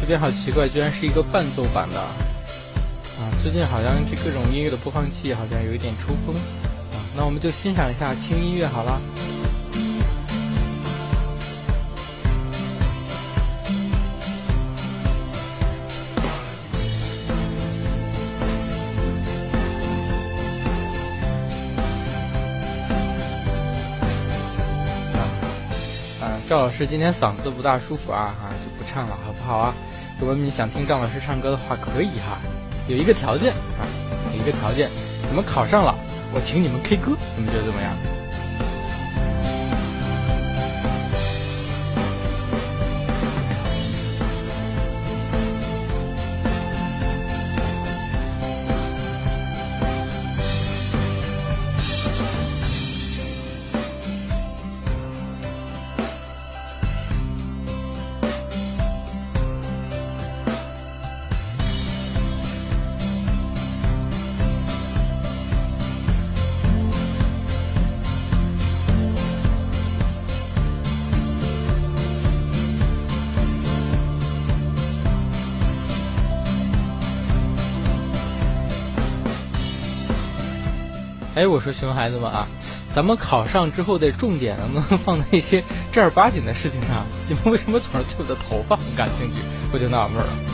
这边好奇怪，居然是一个伴奏版的。啊，最近好像这各种音乐的播放器好像有一点抽风。啊，那我们就欣赏一下轻音乐好了。啊，赵老师今天嗓子不大舒服啊，啊就唱了，好不好啊？如果你想听张老师唱歌的话，可以哈，有一个条件啊，有一个条件，你们考上了，我请你们 K 歌，你们觉得怎么样？我说熊孩子们啊，咱们考上之后的重点能不能放在一些正儿八经的事情上？你们为什么总是对我的头发很感兴趣？我就纳闷了。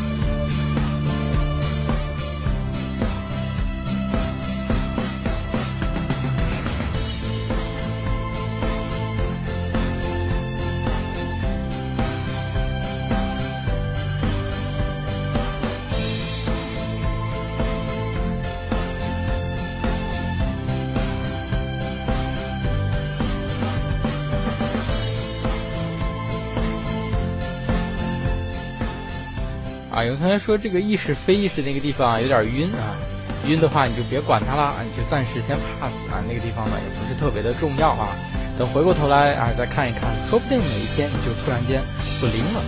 啊，有同学说这个意识非意识那个地方有点晕啊，晕的话你就别管它了啊，你就暂时先 pass 啊，那个地方呢也不是特别的重要啊。等回过头来啊再看一看，说不定哪一天你就突然间不灵了。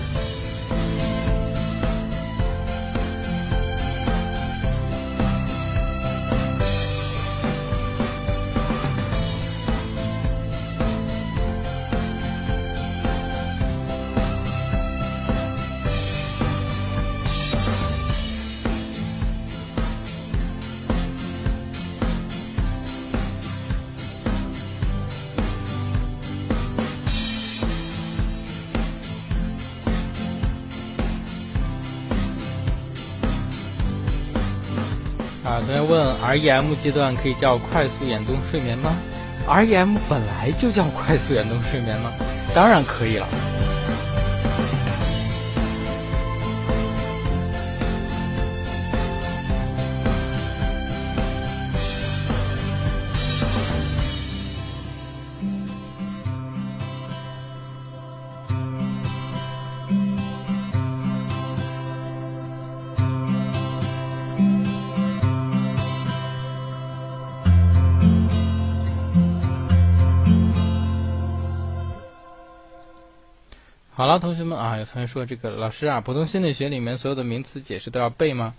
，REM 阶段可以叫快速眼动睡眠吗？REM 本来就叫快速眼动睡眠吗？当然可以了。了，同学们啊，有同学说这个老师啊，普通心理学里面所有的名词解释都要背吗？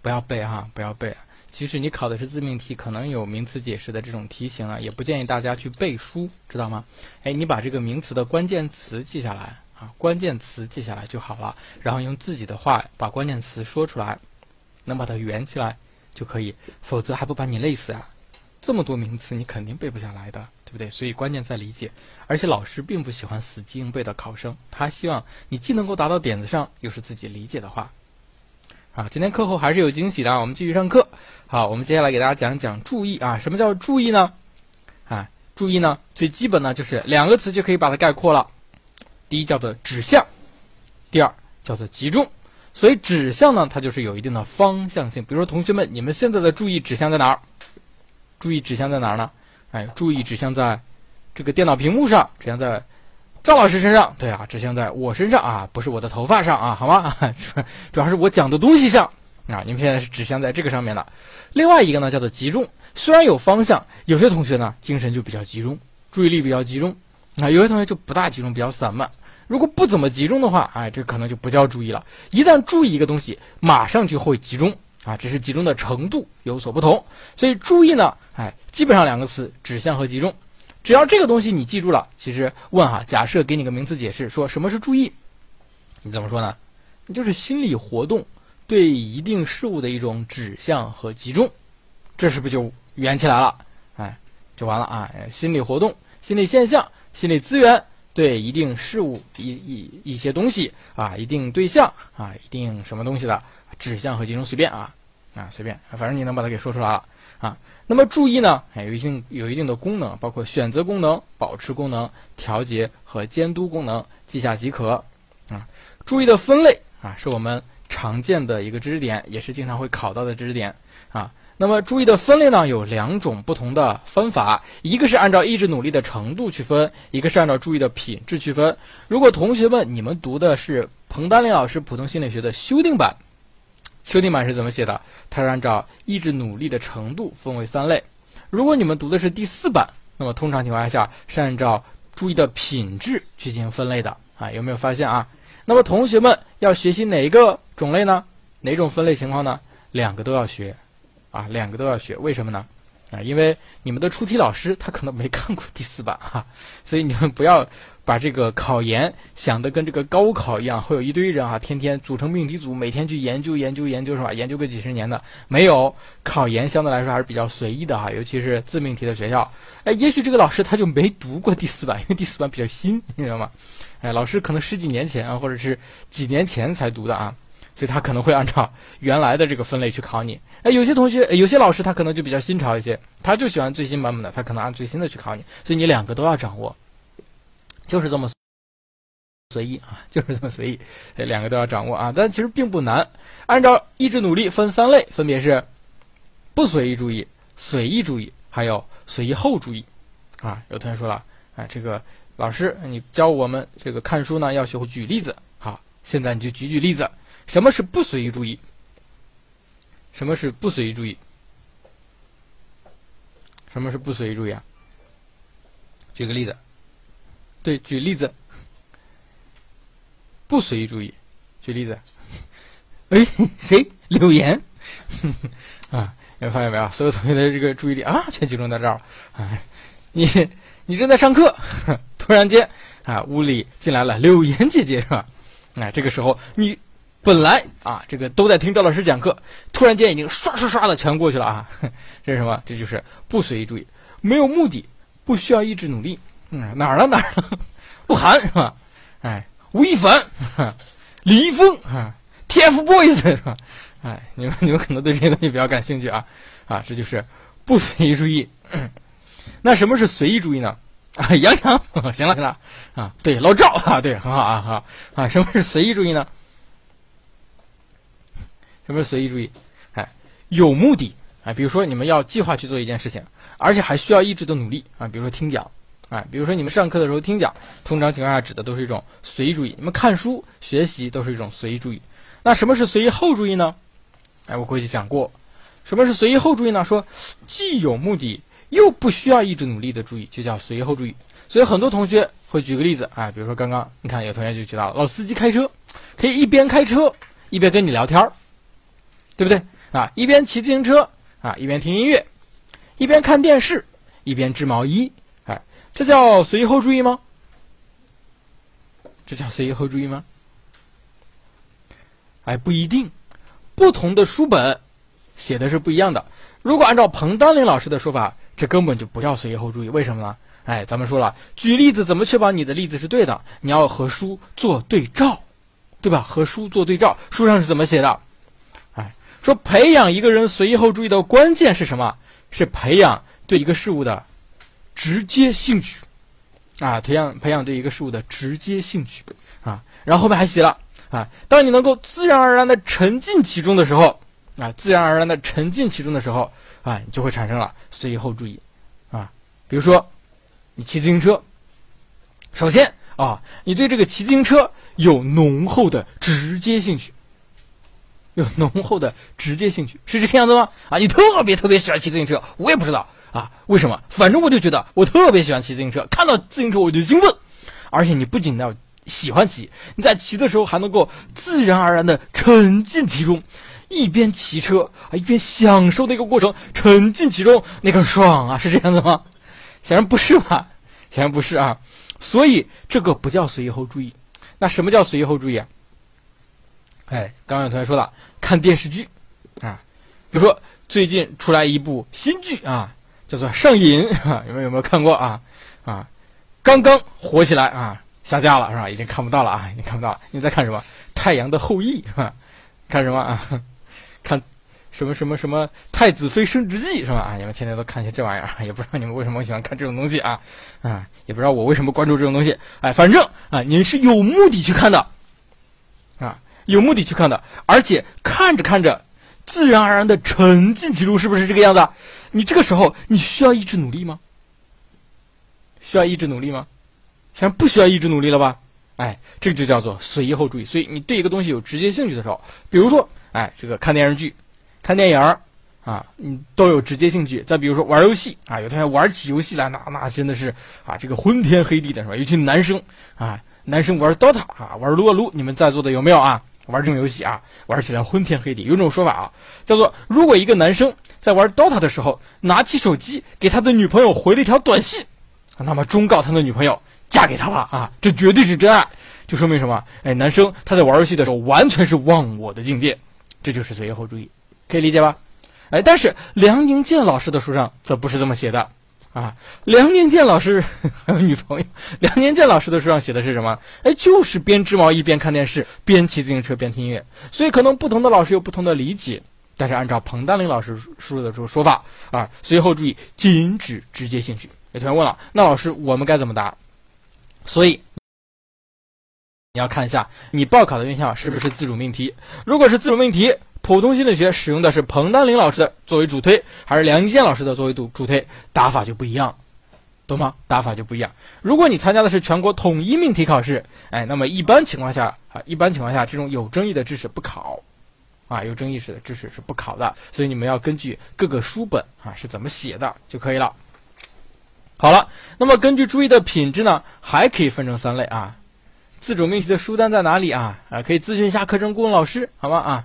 不要背哈，不要背。即使你考的是自命题，可能有名词解释的这种题型啊，也不建议大家去背书，知道吗？哎，你把这个名词的关键词记下来啊，关键词记下来就好了，然后用自己的话把关键词说出来，能把它圆起来就可以，否则还不把你累死啊！这么多名词，你肯定背不下来的。对不对？所以关键在理解，而且老师并不喜欢死记硬背的考生，他希望你既能够答到点子上，又是自己理解的话。啊，今天课后还是有惊喜的，我们继续上课。好，我们接下来给大家讲讲注意啊，什么叫注意呢？啊，注意呢，最基本呢就是两个词就可以把它概括了。第一叫做指向，第二叫做集中。所以指向呢，它就是有一定的方向性。比如说同学们，你们现在的注意指向在哪儿？注意指向在哪儿呢？哎，注意指向在这个电脑屏幕上，指向在赵老师身上。对啊，指向在我身上啊，不是我的头发上啊，好吗？主要是我讲的东西上啊。你们现在是指向在这个上面了。另外一个呢，叫做集中。虽然有方向，有些同学呢精神就比较集中，注意力比较集中啊。有些同学就不大集中，比较散漫。如果不怎么集中的话，哎，这可能就不叫注意了。一旦注意一个东西，马上就会集中。啊，只是集中的程度有所不同，所以注意呢，哎，基本上两个词，指向和集中，只要这个东西你记住了，其实问哈，假设给你个名词解释，说什么是注意，你怎么说呢？你就是心理活动对一定事物的一种指向和集中，这是不是就圆起来了？哎，就完了啊！心理活动、心理现象、心理资源对一定事物、一一一些东西啊，一定对象啊，一定什么东西的指向和集中，随便啊。啊，随便，反正你能把它给说出来了啊。那么注意呢，哎，有一定有一定的功能，包括选择功能、保持功能、调节和监督功能，记下即可。啊，注意的分类啊，是我们常见的一个知识点，也是经常会考到的知识点啊。那么注意的分类呢，有两种不同的分法，一个是按照意志努力的程度去分，一个是按照注意的品质去分。如果同学们你们读的是彭丹林老师普通心理学的修订版。修订版是怎么写的？它是按照意志努力的程度分为三类。如果你们读的是第四版，那么通常情况下是按照注意的品质去进行分类的啊。有没有发现啊？那么同学们要学习哪一个种类呢？哪种分类情况呢？两个都要学啊，两个都要学。为什么呢？啊，因为你们的出题老师他可能没看过第四版哈，所以你们不要。把这个考研想的跟这个高考一样，会有一堆人啊，天天组成命题组，每天去研究研究研究，是吧？研究个几十年的没有。考研相对来说还是比较随意的哈，尤其是自命题的学校。哎，也许这个老师他就没读过第四版，因为第四版比较新，你知道吗？哎，老师可能十几年前啊，或者是几年前才读的啊，所以他可能会按照原来的这个分类去考你。哎，有些同学，有些老师他可能就比较新潮一些，他就喜欢最新版本的，他可能按最新的去考你。所以你两个都要掌握。就是这么随意啊，就是这么随意，这两个都要掌握啊。但其实并不难，按照意志努力分三类，分别是不随意注意、随意注意，还有随意后注意。啊，有同学说了，哎，这个老师你教我们这个看书呢，要学会举例子。好，现在你就举举例子，什么是不随意注意？什么是不随意注意？什么是不随意注意啊？举个例子，对，举例子，不随意注意，举例子。哎，谁？柳岩 啊？你发现没有？所有同学的这个注意力啊，全集中在这儿了。啊，你你正在上课，突然间啊，屋里进来了柳岩姐姐是吧？哎，这个时候你本来啊，这个都在听赵老师讲课，突然间已经刷刷刷的全过去了啊！这是什么？这就是不随意注意，没有目的，不需要意志努力。嗯，哪儿了哪儿了？鹿晗是吧？哎，吴亦凡、李易峰啊，TFBOYS 是吧？哎，你们你们可能对这些东西比较感兴趣啊啊，这就是不随意注意。那什么是随意注意呢？啊，杨洋，行了行了啊，对，老赵啊，对，很好啊哈啊，什么是随意注意呢？什么是随意注意？哎，有目的啊，比如说你们要计划去做一件事情，而且还需要意志的努力啊，比如说听讲，哎，比如说你们上课的时候听讲，通常情况下指的都是一种随意注意。你们看书学习都是一种随意注意。那什么是随意后注意呢？哎，我过去讲过，什么是随意后注意呢？说既有目的又不需要意志努力的注意，就叫随意后注意。所以很多同学会举个例子，哎，比如说刚刚你看有同学就举到了，老司机开车可以一边开车一边跟你聊天儿。对不对啊？一边骑自行车啊，一边听音乐，一边看电视，一边织毛衣，这叫随意后注意吗？这叫随意后注意吗？哎，不一定，不同的书本写的是不一样的。如果按照彭丹林老师的说法，这根本就不叫随意后注意。为什么呢？哎，咱们说了，举例子怎么确保你的例子是对的？你要和书做对照，对吧？和书做对照，书上是怎么写的？哎说培养一个人随意后注意的关键是什么？是培养对一个事物的直接兴趣，啊，培养培养对一个事物的直接兴趣，啊，然后后面还写了啊，当你能够自然而然的沉浸其中的时候，啊，自然而然的沉浸其中的时候，啊，你就会产生了随后注意，啊，比如说你骑自行车，首先啊，你对这个骑自行车有浓厚的直接兴趣。有浓厚的直接兴趣，是这个样子吗？啊，你特别特别喜欢骑自行车，我也不知道啊，为什么？反正我就觉得我特别喜欢骑自行车，看到自行车我就兴奋，而且你不仅要喜欢骑，你在骑的时候还能够自然而然的沉浸其中，一边骑车啊一边享受那个过程，沉浸其中那个爽啊，是这样子吗？显然不是吧？显然不是啊，所以这个不叫随意后注意。那什么叫随意后注意啊？哎，刚刚有同学说了，看电视剧，啊，比如说最近出来一部新剧啊，叫做《上瘾》，有没有有没有看过啊？啊，刚刚火起来啊，下架了是吧？已经看不到了啊，已经看不到了。你在看什么？《太阳的后裔》是吧？看什么啊？看什么什么什么《太子妃升职记》是吧？啊，你们天天都看些这玩意儿，也不知道你们为什么喜欢看这种东西啊？啊，也不知道我为什么关注这种东西。哎，反正啊，你是有目的去看的啊。有目的去看的，而且看着看着，自然而然的沉浸其中，是不是这个样子？你这个时候你需要意志努力吗？需要意志努力吗？现在不需要意志努力了吧？哎，这个就叫做随意后注意。所以你对一个东西有直接兴趣的时候，比如说，哎，这个看电视剧、看电影啊，你都有直接兴趣。再比如说玩游戏啊，有同学玩起游戏来，那那真的是啊，这个昏天黑地的是吧？尤其男生啊，男生玩 DOTA 啊，玩撸啊撸，你们在座的有没有啊？玩这种游戏啊，玩起来昏天黑地。有种说法啊，叫做如果一个男生在玩 DOTA 的时候，拿起手机给他的女朋友回了一条短信，那么忠告他的女朋友嫁给他吧啊，这绝对是真爱。就说明什么？哎，男生他在玩游戏的时候完全是忘我的境界，这就是随后注意，可以理解吧？哎，但是梁宁健老师的书上则不是这么写的。啊，梁年健老师还有女朋友。梁年健老师的书上写的是什么？哎，就是边织毛衣边看电视，边骑自行车边听音乐。所以可能不同的老师有不同的理解，但是按照彭丹林老师说的这个说法啊，随后注意禁止直接兴趣。有同学问了，那老师我们该怎么答？所以你要看一下你报考的院校是不是自主命题。如果是自主命题。普通心理学使用的是彭丹林老师的作为主推，还是梁一健老师的作为主主推？打法就不一样，懂吗？打法就不一样。如果你参加的是全国统一命题考试，哎，那么一般情况下啊，一般情况下这种有争议的知识不考，啊，有争议式的知识是不考的。所以你们要根据各个书本啊是怎么写的就可以了。好了，那么根据注意的品质呢，还可以分成三类啊。自主命题的书单在哪里啊？啊，可以咨询一下课程顾问老师，好吗？啊，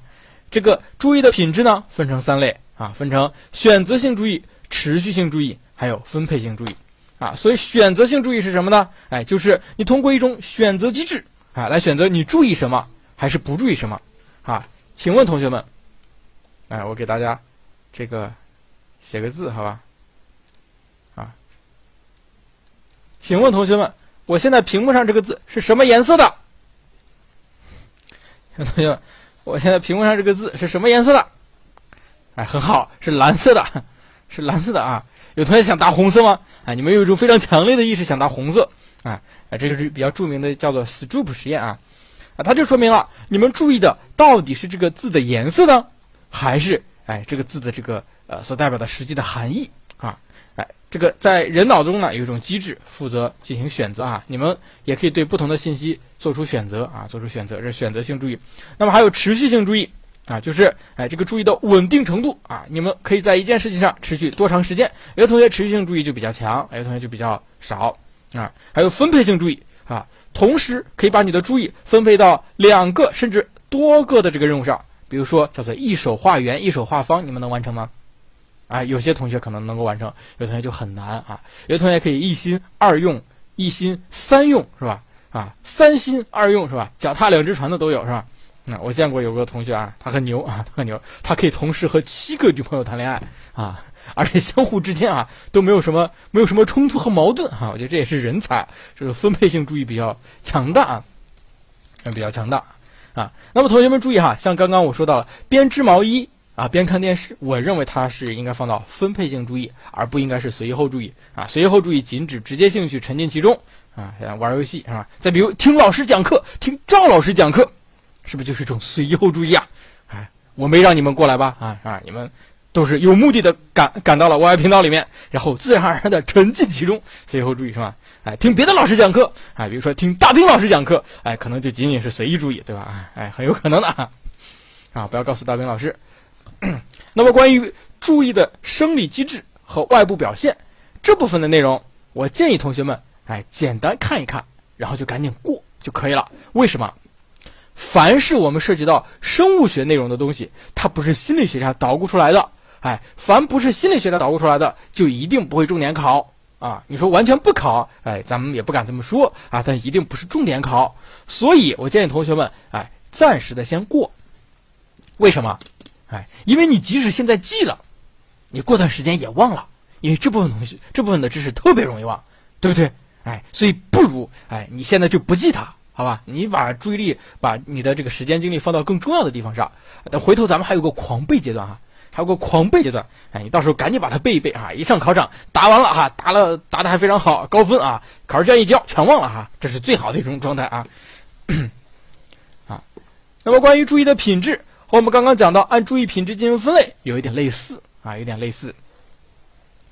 这个注意的品质呢，分成三类啊，分成选择性注意、持续性注意，还有分配性注意啊。所以选择性注意是什么呢？哎，就是你通过一种选择机制啊，来选择你注意什么还是不注意什么啊。请问同学们，哎，我给大家这个写个字，好吧？啊，请问同学们。我现在屏幕上这个字是什么颜色的？同学们，我现在屏幕上这个字是什么颜色的？哎，很好，是蓝色的，是蓝色的啊！有同学想答红色吗？哎，你们有一种非常强烈的意识想答红色啊！哎，这个是比较著名的叫做 Stroop 实验啊！啊，它就说明了你们注意的到底是这个字的颜色呢，还是哎这个字的这个呃所代表的实际的含义啊？这个在人脑中呢有一种机制负责进行选择啊，你们也可以对不同的信息做出选择啊，做出选择这是选择性注意。那么还有持续性注意啊，就是哎这个注意的稳定程度啊，你们可以在一件事情上持续多长时间？有的同学持续性注意就比较强，有的同学就比较少啊。还有分配性注意啊，同时可以把你的注意分配到两个甚至多个的这个任务上，比如说叫做一手画圆、一手画方，你们能完成吗？啊，有些同学可能能够完成，有同学就很难啊。有的同学可以一心二用，一心三用，是吧？啊，三心二用是吧？脚踏两只船的都有是吧？那我见过有个同学啊，他很牛啊，他很牛，他可以同时和七个女朋友谈恋爱啊，而且相互之间啊都没有什么没有什么冲突和矛盾哈。我觉得这也是人才，这个分配性注意比较强大啊，比较强大啊。那么同学们注意哈，像刚刚我说到了编织毛衣。啊，边看电视，我认为它是应该放到分配性注意，而不应该是随意后注意啊。随意后注意仅指直接兴趣沉浸其中啊，像玩游戏是吧？再比如听老师讲课，听赵老师讲课，是不是就是一种随意后注意啊？哎，我没让你们过来吧？啊啊，你们都是有目的的赶赶到了 YY 频道里面，然后自然而然的沉浸其中，随意后注意是吧？哎，听别的老师讲课，哎，比如说听大兵老师讲课，哎，可能就仅仅是随意注意，对吧？哎，很有可能的啊，啊，不要告诉大兵老师。那么，关于注意的生理机制和外部表现这部分的内容，我建议同学们哎简单看一看，然后就赶紧过就可以了。为什么？凡是我们涉及到生物学内容的东西，它不是心理学家捣鼓出来的。哎，凡不是心理学家捣鼓出来的，就一定不会重点考啊。你说完全不考，哎，咱们也不敢这么说啊。但一定不是重点考，所以我建议同学们哎暂时的先过。为什么？哎，因为你即使现在记了，你过段时间也忘了，因为这部分东西、这部分的知识特别容易忘，对不对？哎，所以不如哎，你现在就不记它，好吧？你把注意力、把你的这个时间精力放到更重要的地方上。等回头咱们还有个狂背阶段哈，还有个狂背阶段。哎，你到时候赶紧把它背一背啊！一上考场答完了哈，答了答的还非常好，高分啊！考试卷一交全忘了哈，这是最好的一种状态啊。啊，那么关于注意的品质。我们刚刚讲到按注意品质进行分类，有一点类似啊，有点类似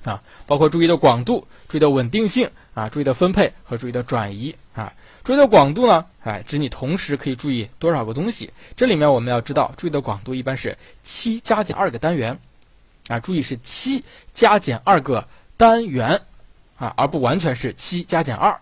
啊，包括注意的广度、注意的稳定性啊、注意的分配和注意的转移啊。注意的广度呢，哎，指你同时可以注意多少个东西。这里面我们要知道，注意的广度一般是七加减二个单元啊，注意是七加减二个单元啊，而不完全是七加减二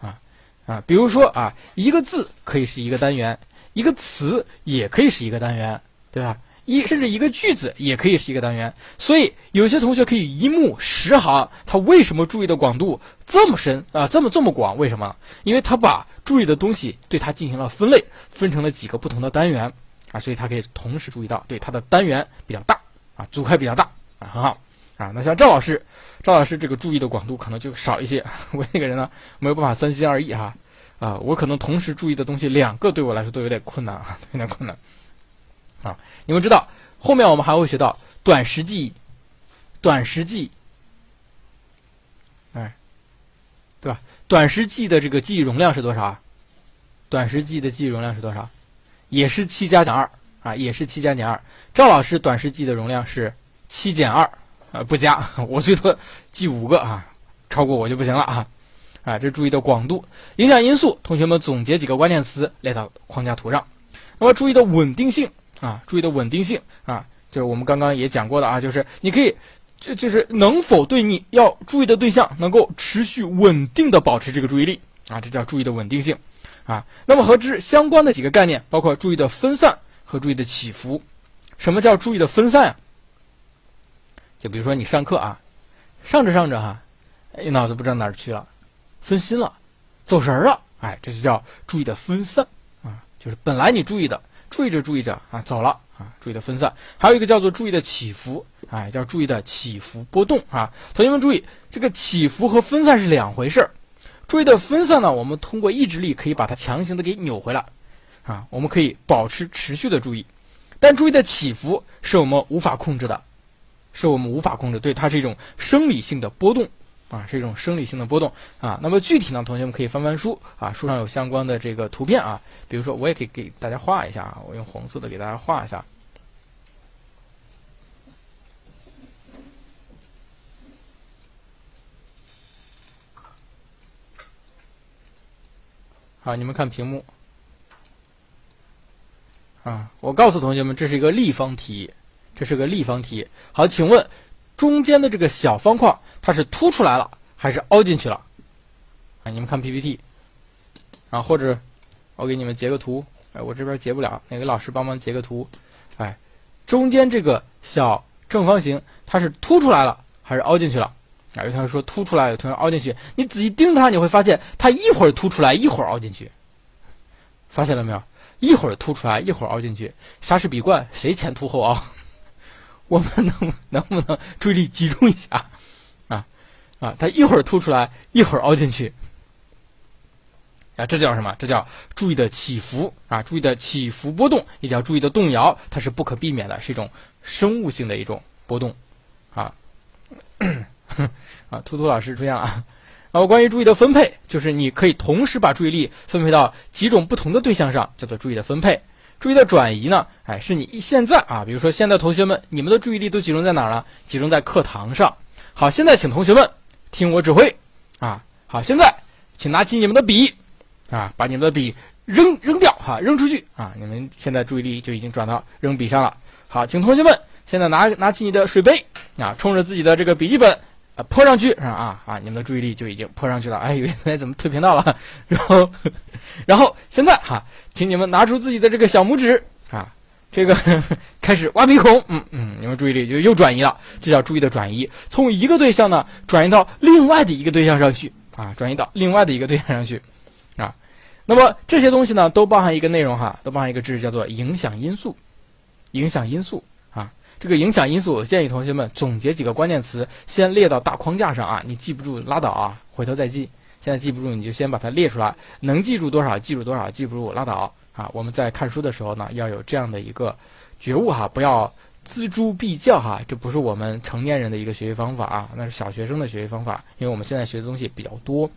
啊啊。比如说啊，一个字可以是一个单元。一个词也可以是一个单元，对吧？一甚至一个句子也可以是一个单元。所以有些同学可以一目十行，他为什么注意的广度这么深啊？这么这么广？为什么？因为他把注意的东西对它进行了分类，分成了几个不同的单元啊，所以他可以同时注意到，对他的单元比较大啊，组块比较大啊，很好啊。那像赵老师，赵老师这个注意的广度可能就少一些。我这个人呢，没有办法三心二意哈。啊我可能同时注意的东西两个，对我来说都有点困难啊，有点困难。啊，你们知道后面我们还会学到短时记忆，短时记忆，哎，对吧？短时记忆的这个记忆容量是多少？短时记忆的记忆容量是多少？也是七加减二啊，也是七加减二。赵老师短时记忆的容量是七减二啊，不加，我最多记五个啊，超过我就不行了啊！啊，这注意的广度。影响因素，同学们总结几个关键词列到框架图上。那么注意的稳定性啊，注意的稳定性啊，就是我们刚刚也讲过的啊，就是你可以，就就是能否对你要注意的对象能够持续稳定的保持这个注意力啊，这叫注意的稳定性啊。那么和之相关的几个概念，包括注意的分散和注意的起伏。什么叫注意的分散啊？就比如说你上课啊，上着上着哈，哎，脑子不知道哪儿去了，分心了，走神儿了，哎，这就叫注意的分散啊。就是本来你注意的，注意着注意着啊，走了啊，注意的分散。还有一个叫做注意的起伏，哎，叫注意的起伏波动啊。同学们注意，这个起伏和分散是两回事儿。注意的分散呢，我们通过意志力可以把它强行的给扭回来啊，我们可以保持持续的注意。但注意的起伏是我们无法控制的。是我们无法控制，对它是一种生理性的波动，啊，是一种生理性的波动啊。那么具体呢，同学们可以翻翻书啊，书上有相关的这个图片啊。比如说，我也可以给大家画一下啊，我用红色的给大家画一下。好，你们看屏幕啊，我告诉同学们，这是一个立方体。这是个立方体，好，请问中间的这个小方块，它是凸出来了还是凹进去了？啊，你们看 PPT，啊，或者我给你们截个图，哎，我这边截不了，哪个老师帮忙截个图？哎，中间这个小正方形，它是凸出来了还是凹进去了？啊，有同学说凸出来，有同学凹进去，你仔细盯它，你会发现它一会儿凸出来，一会儿凹进去，发现了没有？一会儿凸出来，一会儿凹进去，莎士比冠谁前凸后凹？我们能能不能注意力集中一下啊啊？它一会儿凸出来，一会儿凹进去啊，这叫什么？这叫注意的起伏啊！注意的起伏波动，也叫注意的动摇，它是不可避免的，是一种生物性的一种波动啊 啊！图图老师出现了啊！然后关于注意的分配，就是你可以同时把注意力分配到几种不同的对象上，叫做注意的分配。注意的转移呢？哎，是你现在啊，比如说现在同学们，你们的注意力都集中在哪儿呢？集中在课堂上。好，现在请同学们听我指挥啊。好，现在请拿起你们的笔啊，把你们的笔扔扔掉哈，扔出去啊。你们现在注意力就已经转到扔笔上了。好，请同学们现在拿拿起你的水杯啊，冲着自己的这个笔记本。啊，泼上去是吧？啊啊，你们的注意力就已经泼上去了。哎，原来怎么退频道了？然后，然后现在哈，请你们拿出自己的这个小拇指啊，这个 开始挖鼻孔。嗯嗯，你们注意力就又转移了，这叫注意的转移，从一个对象呢转移到另外的一个对象上去啊，转移到另外的一个对象上去啊。那么这些东西呢，都包含一个内容哈，都包含一个知识叫做影响因素，影响因素。这个影响因素，我建议同学们总结几个关键词，先列到大框架上啊。你记不住拉倒啊，回头再记。现在记不住，你就先把它列出来，能记住多少记住多少，记不住拉倒啊。我们在看书的时候呢，要有这样的一个觉悟哈，不要锱铢必较哈。这不是我们成年人的一个学习方法啊，那是小学生的学习方法。因为我们现在学的东西比较多。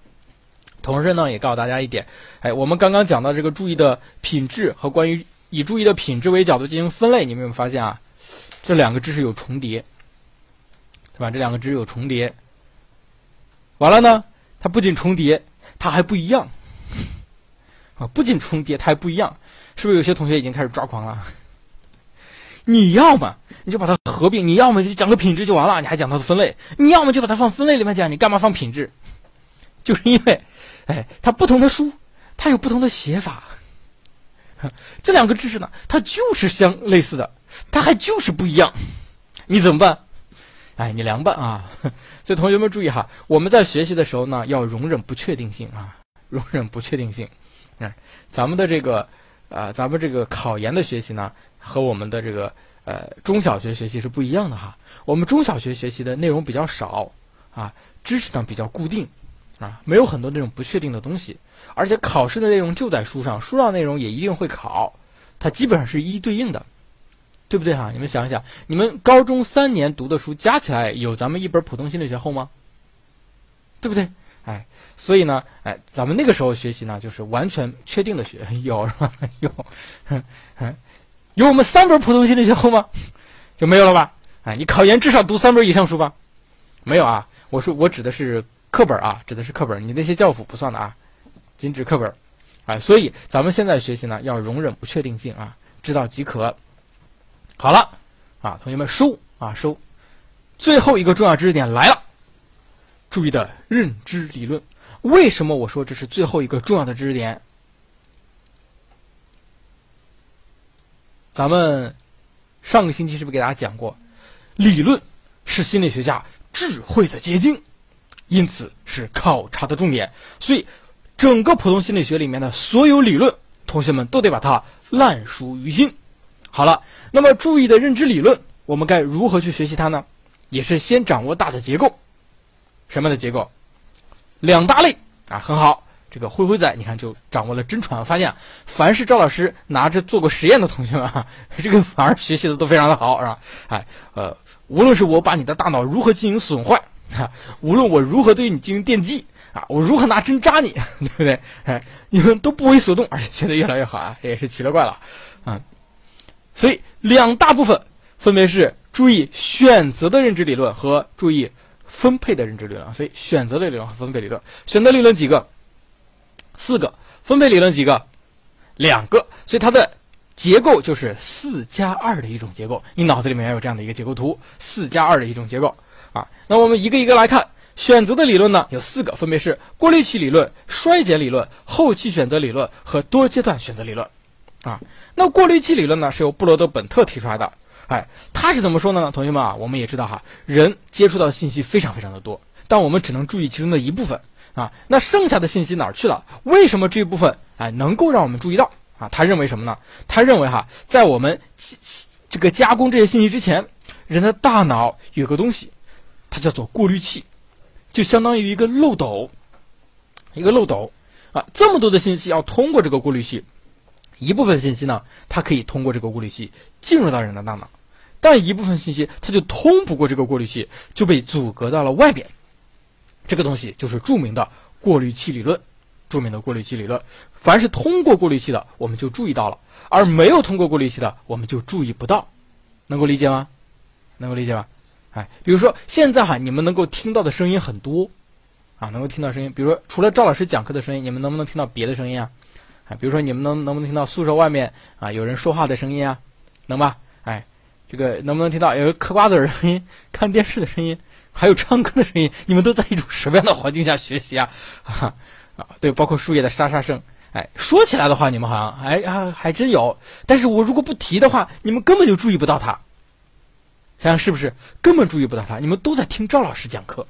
同时呢，也告诉大家一点，哎，我们刚刚讲到这个注意的品质和关于以注意的品质为角度进行分类，你们有没有发现啊？这两个知识有重叠，对吧？这两个知识有重叠，完了呢，它不仅重叠，它还不一样啊！不仅重叠，它还不一样，是不是有些同学已经开始抓狂了？你要么你就把它合并，你要么就讲个品质就完了，你还讲它的分类，你要么就把它放分类里面讲，你干嘛放品质？就是因为，哎，它不同的书，它有不同的写法，这两个知识呢，它就是相类似的。它还就是不一样，你怎么办？哎，你凉拌啊！所以同学们注意哈，我们在学习的时候呢，要容忍不确定性啊，容忍不确定性。哎，咱们的这个，呃，咱们这个考研的学习呢，和我们的这个呃中小学学习是不一样的哈。我们中小学学习的内容比较少啊，知识呢比较固定啊，没有很多那种不确定的东西，而且考试的内容就在书上，书上内容也一定会考，它基本上是一一对应的。对不对哈？你们想一想，你们高中三年读的书加起来有咱们一本普通心理学厚吗？对不对？哎，所以呢，哎，咱们那个时候学习呢，就是完全确定的学，有是吧？有，有我们三本普通心理学厚吗？就没有了吧？哎，你考研至少读三本以上书吧？没有啊？我说我指的是。课本啊，指的是课本，你那些教辅不算的啊，仅指课本。啊，所以咱们现在学习呢，要容忍不确定性啊，知道即可。好了，啊，同学们收啊收，最后一个重要知识点来了，注意的认知理论。为什么我说这是最后一个重要的知识点？咱们上个星期是不是给大家讲过，理论是心理学家智慧的结晶，因此是考察的重点，所以。整个普通心理学里面的所有理论，同学们都得把它烂熟于心。好了，那么注意的认知理论，我们该如何去学习它呢？也是先掌握大的结构。什么的结构？两大类啊，很好。这个灰灰仔，你看就掌握了真传。发现，凡是赵老师拿着做过实验的同学们啊，这个反而学习的都非常的好，是吧？哎，呃，无论是我把你的大脑如何进行损坏，啊，无论我如何对你进行电击。啊，我如何拿针扎你，对不对？哎，你们都不为所动，而且学得越来越好啊，也是奇了怪了，啊。所以两大部分分别是注意选择的认知理论和注意分配的认知理论。所以选择的理论和分配理论，选择理论几个？四个。分配理论几个？两个。所以它的结构就是四加二的一种结构。你脑子里面要有这样的一个结构图，四加二的一种结构啊。那我们一个一个来看。选择的理论呢有四个，分别是过滤器理论、衰减理论、后期选择理论和多阶段选择理论。啊，那过滤器理论呢是由布罗德本特提出来的。哎，他是怎么说的呢？同学们啊，我们也知道哈，人接触到的信息非常非常的多，但我们只能注意其中的一部分啊。那剩下的信息哪儿去了？为什么这一部分哎能够让我们注意到啊？他认为什么呢？他认为哈，在我们这个加工这些信息之前，人的大脑有个东西，它叫做过滤器。就相当于一个漏斗，一个漏斗啊，这么多的信息要通过这个过滤器，一部分信息呢，它可以通过这个过滤器进入到人的大脑，但一部分信息它就通不过这个过滤器，就被阻隔到了外边。这个东西就是著名的过滤器理论，著名的过滤器理论。凡是通过过滤器的，我们就注意到了；而没有通过过滤器的，我们就注意不到。能够理解吗？能够理解吧？哎，比如说现在哈，你们能够听到的声音很多，啊，能够听到声音。比如说，除了赵老师讲课的声音，你们能不能听到别的声音啊？啊，比如说你们能能不能听到宿舍外面啊有人说话的声音啊？能吧？哎，这个能不能听到有人嗑瓜子的声音、看电视的声音，还有唱歌的声音？你们都在一种什么样的环境下学习啊？啊啊，对，包括树叶的沙沙声。哎，说起来的话，你们好像哎啊还真有，但是我如果不提的话，你们根本就注意不到它。想想是不是根本注意不到他？你们都在听赵老师讲课，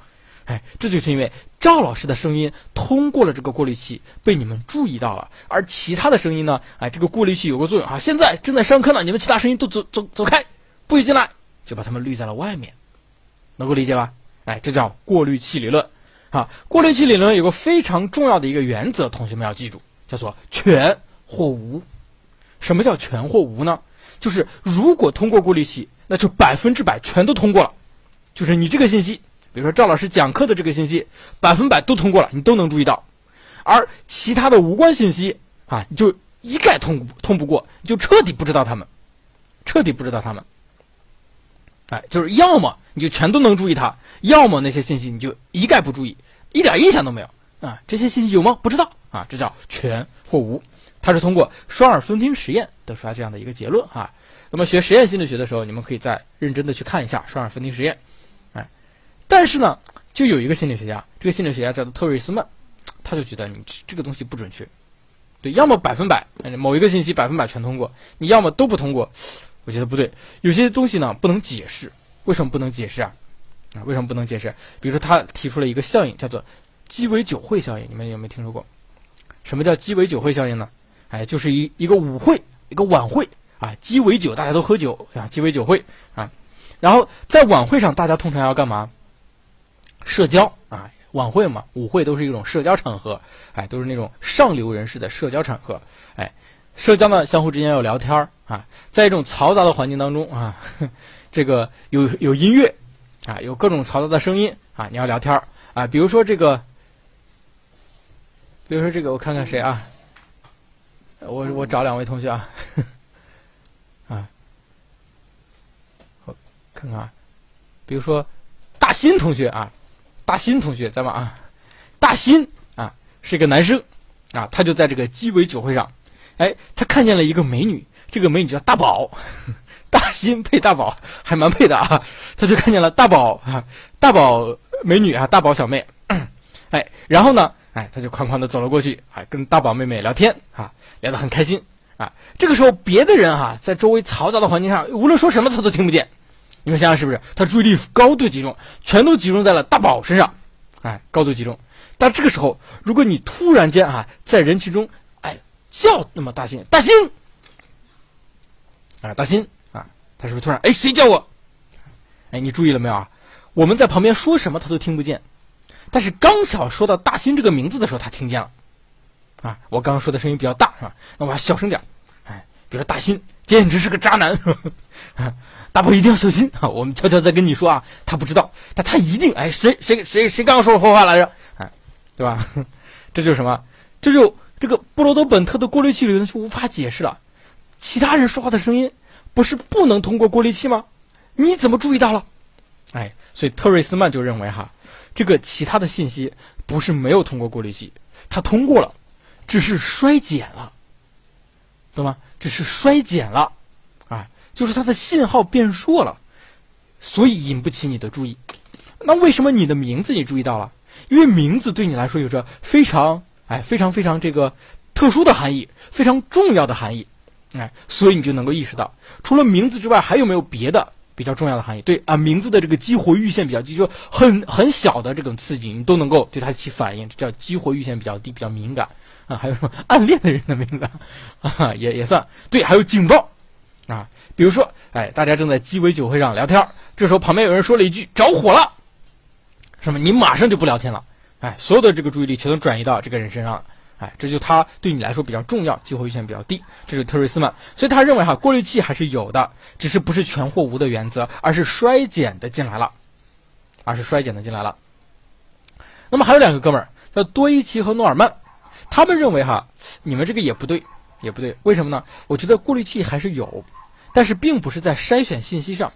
哎，这就是因为赵老师的声音通过了这个过滤器，被你们注意到了。而其他的声音呢？哎，这个过滤器有个作用啊。现在正在上课呢，你们其他声音都走走走开，不许进来，就把它们滤在了外面。能够理解吧？哎，这叫过滤器理论。啊，过滤器理论有个非常重要的一个原则，同学们要记住，叫做全或无。什么叫全或无呢？就是如果通过过滤器。那就百分之百全都通过了，就是你这个信息，比如说赵老师讲课的这个信息，百分百都通过了，你都能注意到，而其他的无关信息啊，你就一概通通不过，你就彻底不知道他们，彻底不知道他们，哎，就是要么你就全都能注意它，要么那些信息你就一概不注意，一点印象都没有。啊，这些信息有吗？不知道。啊，这叫全或无，它是通过双耳分听实验得出来这样的一个结论啊。那么学实验心理学的时候，你们可以再认真的去看一下双耳分听实验，但是呢，就有一个心理学家，这个心理学家叫做特瑞斯曼，他就觉得你这个东西不准确，对，要么百分百某一个信息百分百全通过，你要么都不通过，我觉得不对，有些东西呢不能解释，为什么不能解释啊？啊，为什么不能解释？比如说他提出了一个效应，叫做鸡尾酒会效应，你们有没有听说过？什么叫鸡尾酒会效应呢？哎，就是一一个舞会，一个晚会。啊，鸡尾酒，大家都喝酒啊，鸡尾酒会啊，然后在晚会上，大家通常要干嘛？社交啊，晚会嘛，舞会都是一种社交场合，哎，都是那种上流人士的社交场合，哎，社交呢，相互之间要聊天儿啊，在一种嘈杂的环境当中啊，这个有有音乐啊，有各种嘈杂的声音啊，你要聊天儿啊，比如说这个，比如说这个，我看看谁啊，我我找两位同学啊。啊，我看看啊，比如说大新同学啊，大新同学在吗？啊，大新啊，是一个男生啊，他就在这个鸡尾酒会上，哎，他看见了一个美女，这个美女叫大宝，大新配大宝还蛮配的啊，他就看见了大宝啊，大宝美女啊，大宝小妹，哎，然后呢，哎，他就哐哐的走了过去，哎，跟大宝妹妹聊天啊，聊得很开心啊。这个时候，别的人哈，在周围嘈杂的环境上，无论说什么他都听不见。你们想想是不是？他注意力高度集中，全都集中在了大宝身上，哎，高度集中。但这个时候，如果你突然间啊，在人群中，哎，叫那么大新，大新，啊，大新啊，他是不是突然，哎，谁叫我？哎，你注意了没有啊？我们在旁边说什么他都听不见，但是刚巧说到大新这个名字的时候，他听见了。啊，我刚刚说的声音比较大，是吧？那我要小声点，哎，比如说大新简直是个渣男。大宝一定要小心啊！我们悄悄在跟你说啊，他不知道，但他一定哎，谁谁谁谁刚刚说错话来着？哎，对吧？这就是什么？这就这个布罗德本特的过滤器理论就无法解释了。其他人说话的声音不是不能通过过滤器吗？你怎么注意到了？哎，所以特瑞斯曼就认为哈，这个其他的信息不是没有通过过滤器，他通过了，只是衰减了，懂吗？只是衰减了。就是它的信号变弱了，所以引不起你的注意。那为什么你的名字你注意到了？因为名字对你来说有着非常哎非常非常这个特殊的含义，非常重要的含义，哎，所以你就能够意识到，除了名字之外，还有没有别的比较重要的含义？对啊，名字的这个激活阈限比较低，就很很小的这种刺激，你都能够对它起反应，这叫激活阈限比较低，比较敏感啊。还有什么暗恋的人的名字啊，也也算对，还有警报啊。比如说，哎，大家正在鸡尾酒会上聊天，这时候旁边有人说了一句“着火了”，什么？你马上就不聊天了，哎，所有的这个注意力全都转移到这个人身上了，哎，这就他对你来说比较重要，激活阈限比较低，这是特瑞斯曼，所以他认为哈，过滤器还是有的，只是不是全或无的原则，而是衰减的进来了，而是衰减的进来了。那么还有两个哥们儿叫多伊奇和诺尔曼，他们认为哈，你们这个也不对，也不对，为什么呢？我觉得过滤器还是有。但是并不是在筛选信息上，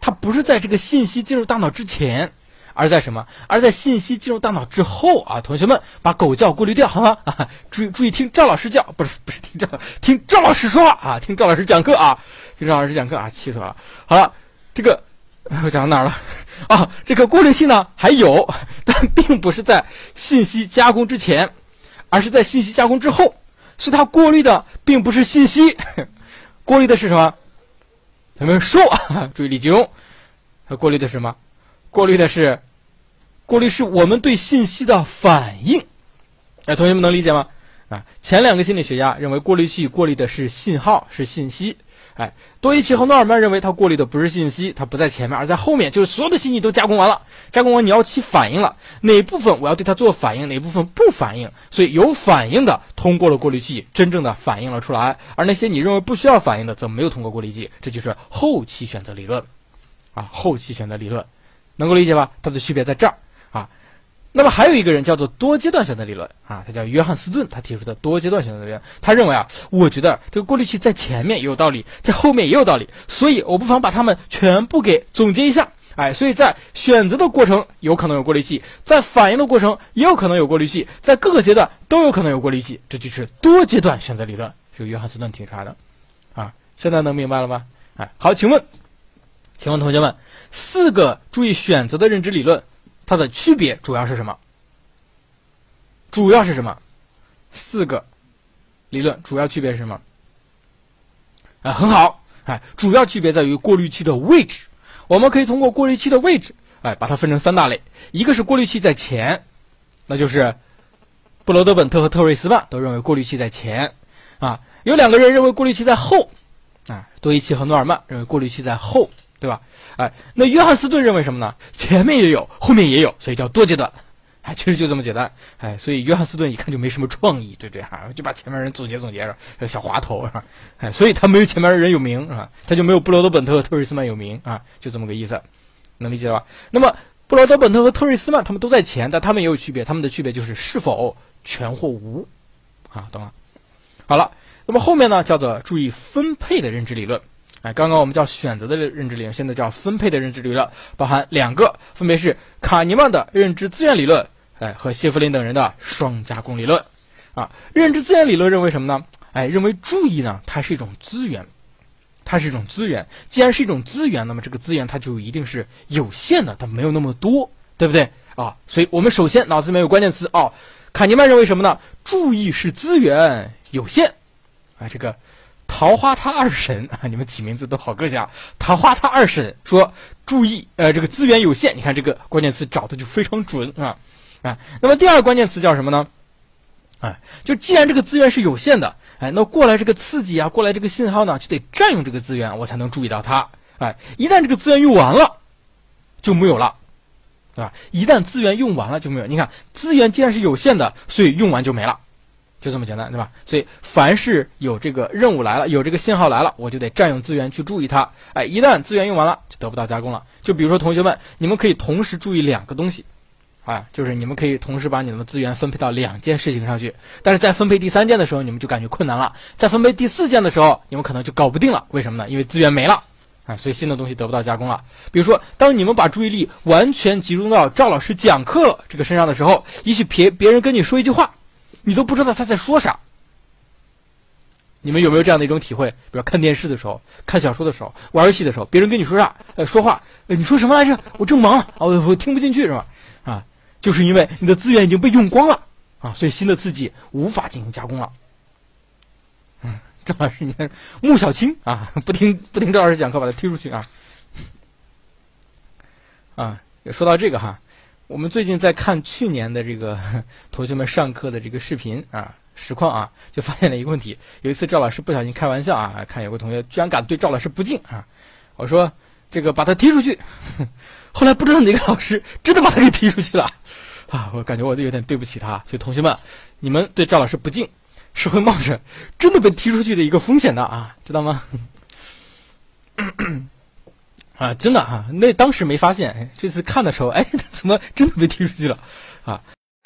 它不是在这个信息进入大脑之前，而在什么？而在信息进入大脑之后啊！同学们，把狗叫过滤掉好吗？啊，注意注意听赵老师叫，不是不是听赵听赵老师说话啊，听赵老师讲课啊，听赵老师讲课啊，气死我了！好了，这个我讲到哪儿了？啊，这个过滤器呢还有，但并不是在信息加工之前，而是在信息加工之后，所以它过滤的并不是信息。过滤的是什么？咱们说，注意力集中。它过滤的是什么？过滤的是，过滤是我们对信息的反应。哎，同学们能理解吗？啊，前两个心理学家认为过滤器过滤的是信号，是信息。哎，多伊奇和诺尔曼认为它过滤的不是信息，它不在前面，而在后面，就是所有的信息都加工完了，加工完你要起反应了，哪部分我要对它做反应，哪部分不反应，所以有反应的通过了过滤器，真正的反应了出来，而那些你认为不需要反应的，则没有通过过滤器，这就是后期选择理论，啊，后期选择理论，能够理解吧？它的区别在这儿。那么还有一个人叫做多阶段选择理论啊，他叫约翰斯顿，他提出的多阶段选择理论，他认为啊，我觉得这个过滤器在前面也有道理，在后面也有道理，所以我不妨把它们全部给总结一下，哎，所以在选择的过程有可能有过滤器，在反应的过程也有可能有过滤器，在各个阶段都有可能有过滤器，这就是多阶段选择理论，是约翰斯顿提出来的，啊，现在能明白了吗？哎，好，请问，请问同学们，四个注意选择的认知理论。它的区别主要是什么？主要是什么？四个理论主要区别是什么？啊，很好，哎，主要区别在于过滤器的位置。我们可以通过过滤器的位置，哎，把它分成三大类。一个是过滤器在前，那就是布罗德本特和特瑞斯曼都认为过滤器在前，啊，有两个人认为过滤器在后，啊，多伊奇和诺尔曼认为过滤器在后。对吧？哎，那约翰斯顿认为什么呢？前面也有，后面也有，所以叫多阶段。哎，其实就这么简单。哎，所以约翰斯顿一看就没什么创意，对不对？哈，就把前面人总结总结着，小滑头是吧？哎，所以他没有前面的人有名啊，他就没有布罗德本特和特瑞斯曼有名啊，就这么个意思，能理解吧？那么布罗德本特和特瑞斯曼他们都在前，但他们也有区别，他们的区别就是是否全或无啊，懂了？好了，那么后面呢，叫做注意分配的认知理论。哎，刚刚我们叫选择的认知理论，现在叫分配的认知理论，包含两个，分别是卡尼曼的认知资源理论，哎和谢弗林等人的双加工理论。啊，认知资源理论认为什么呢？哎，认为注意呢，它是一种资源，它是一种资源。既然是一种资源，那么这个资源它就一定是有限的，它没有那么多，对不对？啊，所以我们首先脑子里面有关键词哦。卡尼曼认为什么呢？注意是资源有限。啊，这个桃花他二婶啊，你们起名字都好个性啊。桃花他二婶说注意，呃，这个资源有限。你看这个关键词找的就非常准啊啊。那么第二个关键词叫什么呢？哎，就既然这个资源是有限的，哎，那过来这个刺激啊，过来这个信号呢，就得占用这个资源，我才能注意到它。哎，一旦这个资源用完了，就没有了，对吧？一旦资源用完了就没有。你看，资源既然是有限的，所以用完就没了，就这么简单，对吧？所以凡是有这个任务来了，有这个信号来了，我就得占用资源去注意它。哎，一旦资源用完了，就得不到加工了。就比如说，同学们，你们可以同时注意两个东西。啊，就是你们可以同时把你们的资源分配到两件事情上去，但是在分配第三件的时候，你们就感觉困难了；在分配第四件的时候，你们可能就搞不定了。为什么呢？因为资源没了啊，所以新的东西得不到加工了。比如说，当你们把注意力完全集中到赵老师讲课这个身上的时候，也许别别人跟你说一句话，你都不知道他在说啥。你们有没有这样的一种体会？比如看电视的时候、看小说的时候、玩游戏的时候，别人跟你说啥？呃，说话，呃，你说什么来着？我正忙，哦，我听不进去，是吧？啊。就是因为你的资源已经被用光了啊，所以新的刺激无法进行加工了。嗯，张老师，你看穆小青啊，不听不听赵老师讲课，把他踢出去啊。啊，说到这个哈，我们最近在看去年的这个 同学们上课的这个视频啊实况啊，就发现了一个问题。有一次赵老师不小心开玩笑啊，看有个同学居然敢对赵老师不敬啊，我说这个把他踢出去。后来不知道哪个老师真的把他给踢出去了，啊，我感觉我都有点对不起他。所以同学们，你们对赵老师不敬，是会冒着真的被踢出去的一个风险的啊，知道吗？啊，真的啊，那当时没发现，这次看的时候，哎，怎么真的被踢出去了？啊，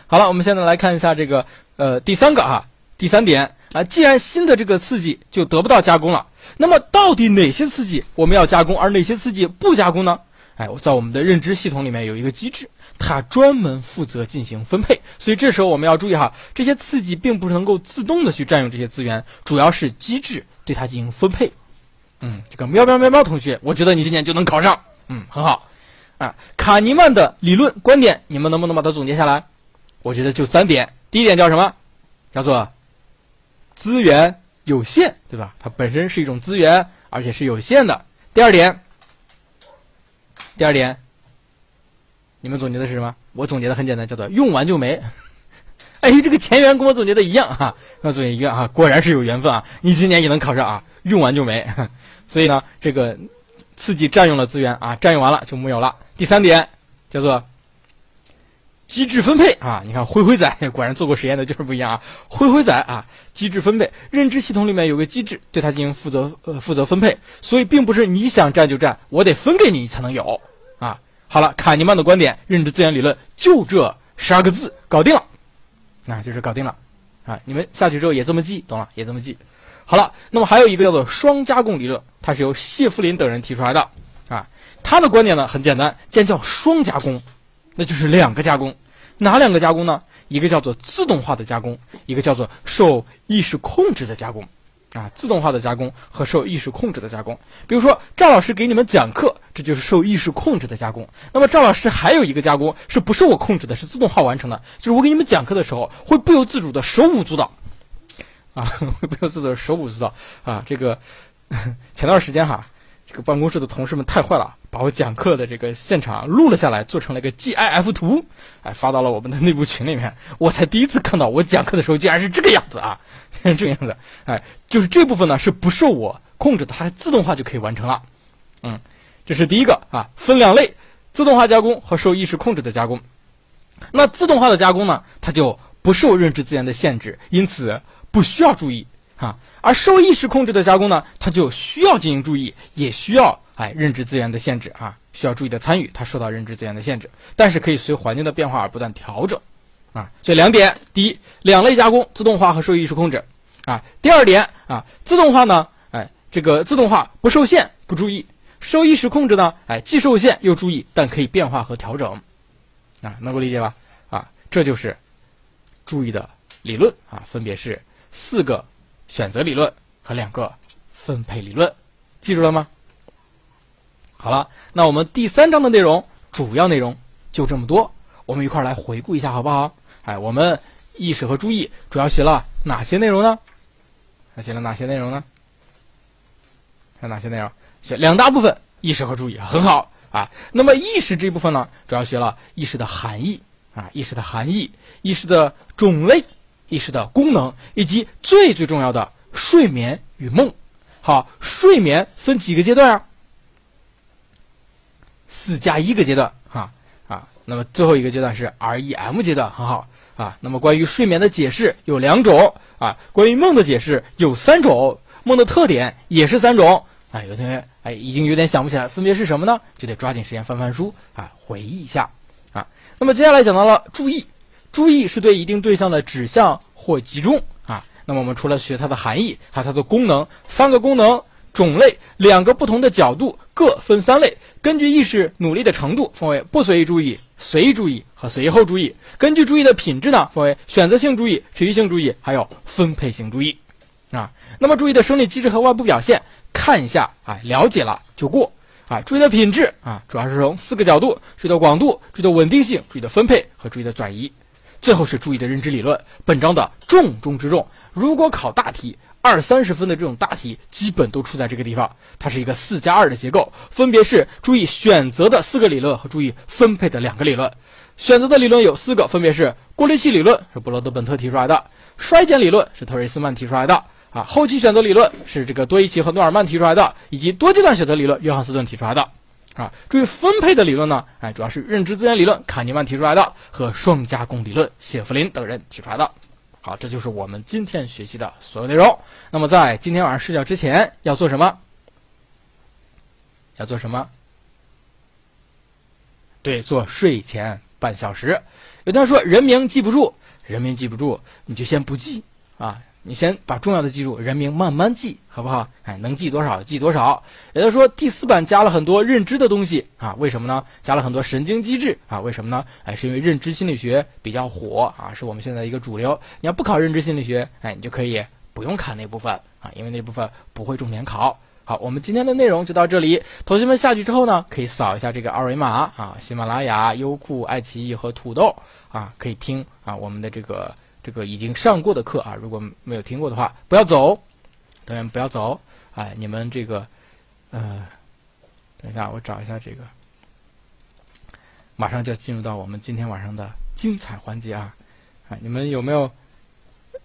好了，我们现在来看一下这个呃第三个啊，第三点啊，既然新的这个刺激就得不到加工了，那么到底哪些刺激我们要加工，而哪些刺激不加工呢？哎，我在我们的认知系统里面有一个机制，它专门负责进行分配。所以这时候我们要注意哈，这些刺激并不是能够自动的去占用这些资源，主要是机制对它进行分配。嗯，这个喵喵喵喵同学，我觉得你今年就能考上。嗯，很好。啊，卡尼曼的理论观点，你们能不能把它总结下来？我觉得就三点。第一点叫什么？叫做资源有限，对吧？它本身是一种资源，而且是有限的。第二点。第二点，你们总结的是什么？我总结的很简单，叫做用完就没。哎，这个前缘跟我总结的一样哈，跟我总结一样啊，果然是有缘分啊！你今年也能考上啊，用完就没。所以呢，这个刺激占用了资源啊，占用完了就没有了。第三点叫做机制分配啊，你看灰灰仔 果然做过实验的就是不一样啊，灰灰仔啊，机制分配，认知系统里面有个机制，对它进行负责呃负责分配，所以并不是你想占就占，我得分给你才能有啊。好了，卡尼曼的观点，认知资源理论就这十二个字搞定了，那就是搞定了，啊，你们下去之后也这么记，懂了？也这么记。好了，那么还有一个叫做双加工理论，它是由谢弗林等人提出来的，啊，他的观点呢很简单，既然叫双加工，那就是两个加工，哪两个加工呢？一个叫做自动化的加工，一个叫做受意识控制的加工。啊，自动化的加工和受意识控制的加工，比如说赵老师给你们讲课，这就是受意识控制的加工。那么赵老师还有一个加工是不受我控制的，是自动化完成的，就是我给你们讲课的时候会不由自主的手舞足蹈，啊，我 不由自主的手舞足蹈啊。这个前段时间哈，这个办公室的同事们太坏了，把我讲课的这个现场录了下来，做成了一个 GIF 图，哎，发到了我们的内部群里面，我才第一次看到我讲课的时候竟然是这个样子啊。是 这个样子，哎，就是这部分呢是不受我控制的，它自动化就可以完成了。嗯，这是第一个啊，分两类：自动化加工和受意识控制的加工。那自动化的加工呢，它就不受认知资源的限制，因此不需要注意啊；而受意识控制的加工呢，它就需要进行注意，也需要哎认知资源的限制啊，需要注意的参与，它受到认知资源的限制，但是可以随环境的变化而不断调整啊。所以两点：第一，两类加工，自动化和受意识控制。啊，第二点啊，自动化呢，哎，这个自动化不受限，不注意；受意识控制呢，哎，既受限又注意，但可以变化和调整，啊，能够理解吧？啊，这就是注意的理论啊，分别是四个选择理论和两个分配理论，记住了吗？好了，那我们第三章的内容主要内容就这么多，我们一块儿来回顾一下好不好？哎，我们意识和注意主要学了哪些内容呢？还学了哪些内容呢？有哪些内容？学两大部分，意识和注意，很好啊。那么意识这部分呢，主要学了意识的含义啊，意识的含义，意识的种类，意识的功能，以及最最重要的睡眠与梦。好，睡眠分几个阶段啊？四加一个阶段哈啊。那么最后一个阶段是 REM 阶段，很好啊。那么关于睡眠的解释有两种啊，关于梦的解释有三种，梦的特点也是三种。哎，有同学哎，已经有点想不起来，分别是什么呢？就得抓紧时间翻翻书啊，回忆一下啊。那么接下来讲到了注意，注意是对一定对象的指向或集中啊。那么我们除了学它的含义，还有它的功能，三个功能种类，两个不同的角度，各分三类。根据意识努力的程度，分为不随意注意、随意注意和随后注意。根据注意的品质呢，分为选择性注意、持续性注意，还有分配性注意啊。那么注意的生理机制和外部表现。看一下啊，了解了就过啊。注意的品质啊，主要是从四个角度：注意的广度、注意的稳定性、注意的分配和注意的转移。最后是注意的认知理论。本章的重中之重，如果考大题，二三十分的这种大题，基本都出在这个地方。它是一个四加二的结构，分别是注意选择的四个理论和注意分配的两个理论。选择的理论有四个，分别是过滤器理论是布罗德本特提出来的，衰减理论是特瑞斯曼提出来的。啊，后期选择理论是这个多伊奇和诺尔曼提出来的，以及多阶段选择理论约翰斯顿提出来的。啊，注意分配的理论呢，哎，主要是认知资源理论卡尼曼提出来的和双加工理论谢弗林等人提出来的。好，这就是我们今天学习的所有内容。那么在今天晚上睡觉之前要做什么？要做什么？对，做睡前半小时。有的人说人名记不住，人名记不住，你就先不记啊。你先把重要的记住，人名慢慢记，好不好？哎，能记多少记多少。也就是说，第四版加了很多认知的东西啊？为什么呢？加了很多神经机制啊？为什么呢？哎，是因为认知心理学比较火啊，是我们现在一个主流。你要不考认知心理学，哎，你就可以不用看那部分啊，因为那部分不会重点考。好，我们今天的内容就到这里。同学们下去之后呢，可以扫一下这个二维码啊，喜马拉雅、优酷、爱奇艺和土豆啊，可以听啊我们的这个。这个已经上过的课啊，如果没有听过的话，不要走，同学们不要走，哎，你们这个，呃，等一下，我找一下这个，马上就要进入到我们今天晚上的精彩环节啊，啊，你们有没有，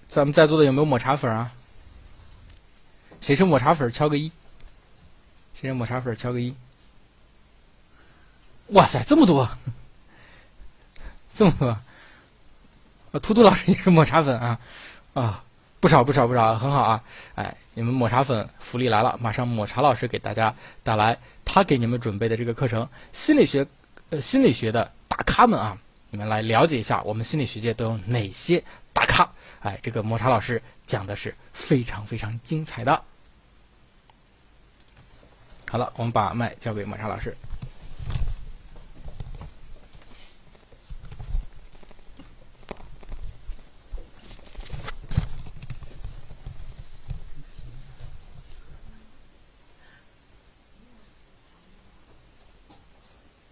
咱们在座的有没有抹茶粉啊？谁是抹茶粉？敲个一。谁是抹茶粉？敲个一。哇塞，这么多，这么多。图图老师也是抹茶粉啊，啊，不少不少不少，很好啊！哎，你们抹茶粉福利来了，马上抹茶老师给大家带来他给你们准备的这个课程——心理学，呃，心理学的大咖们啊，你们来了解一下我们心理学界都有哪些大咖。哎，这个抹茶老师讲的是非常非常精彩的。好了，我们把麦交给抹茶老师。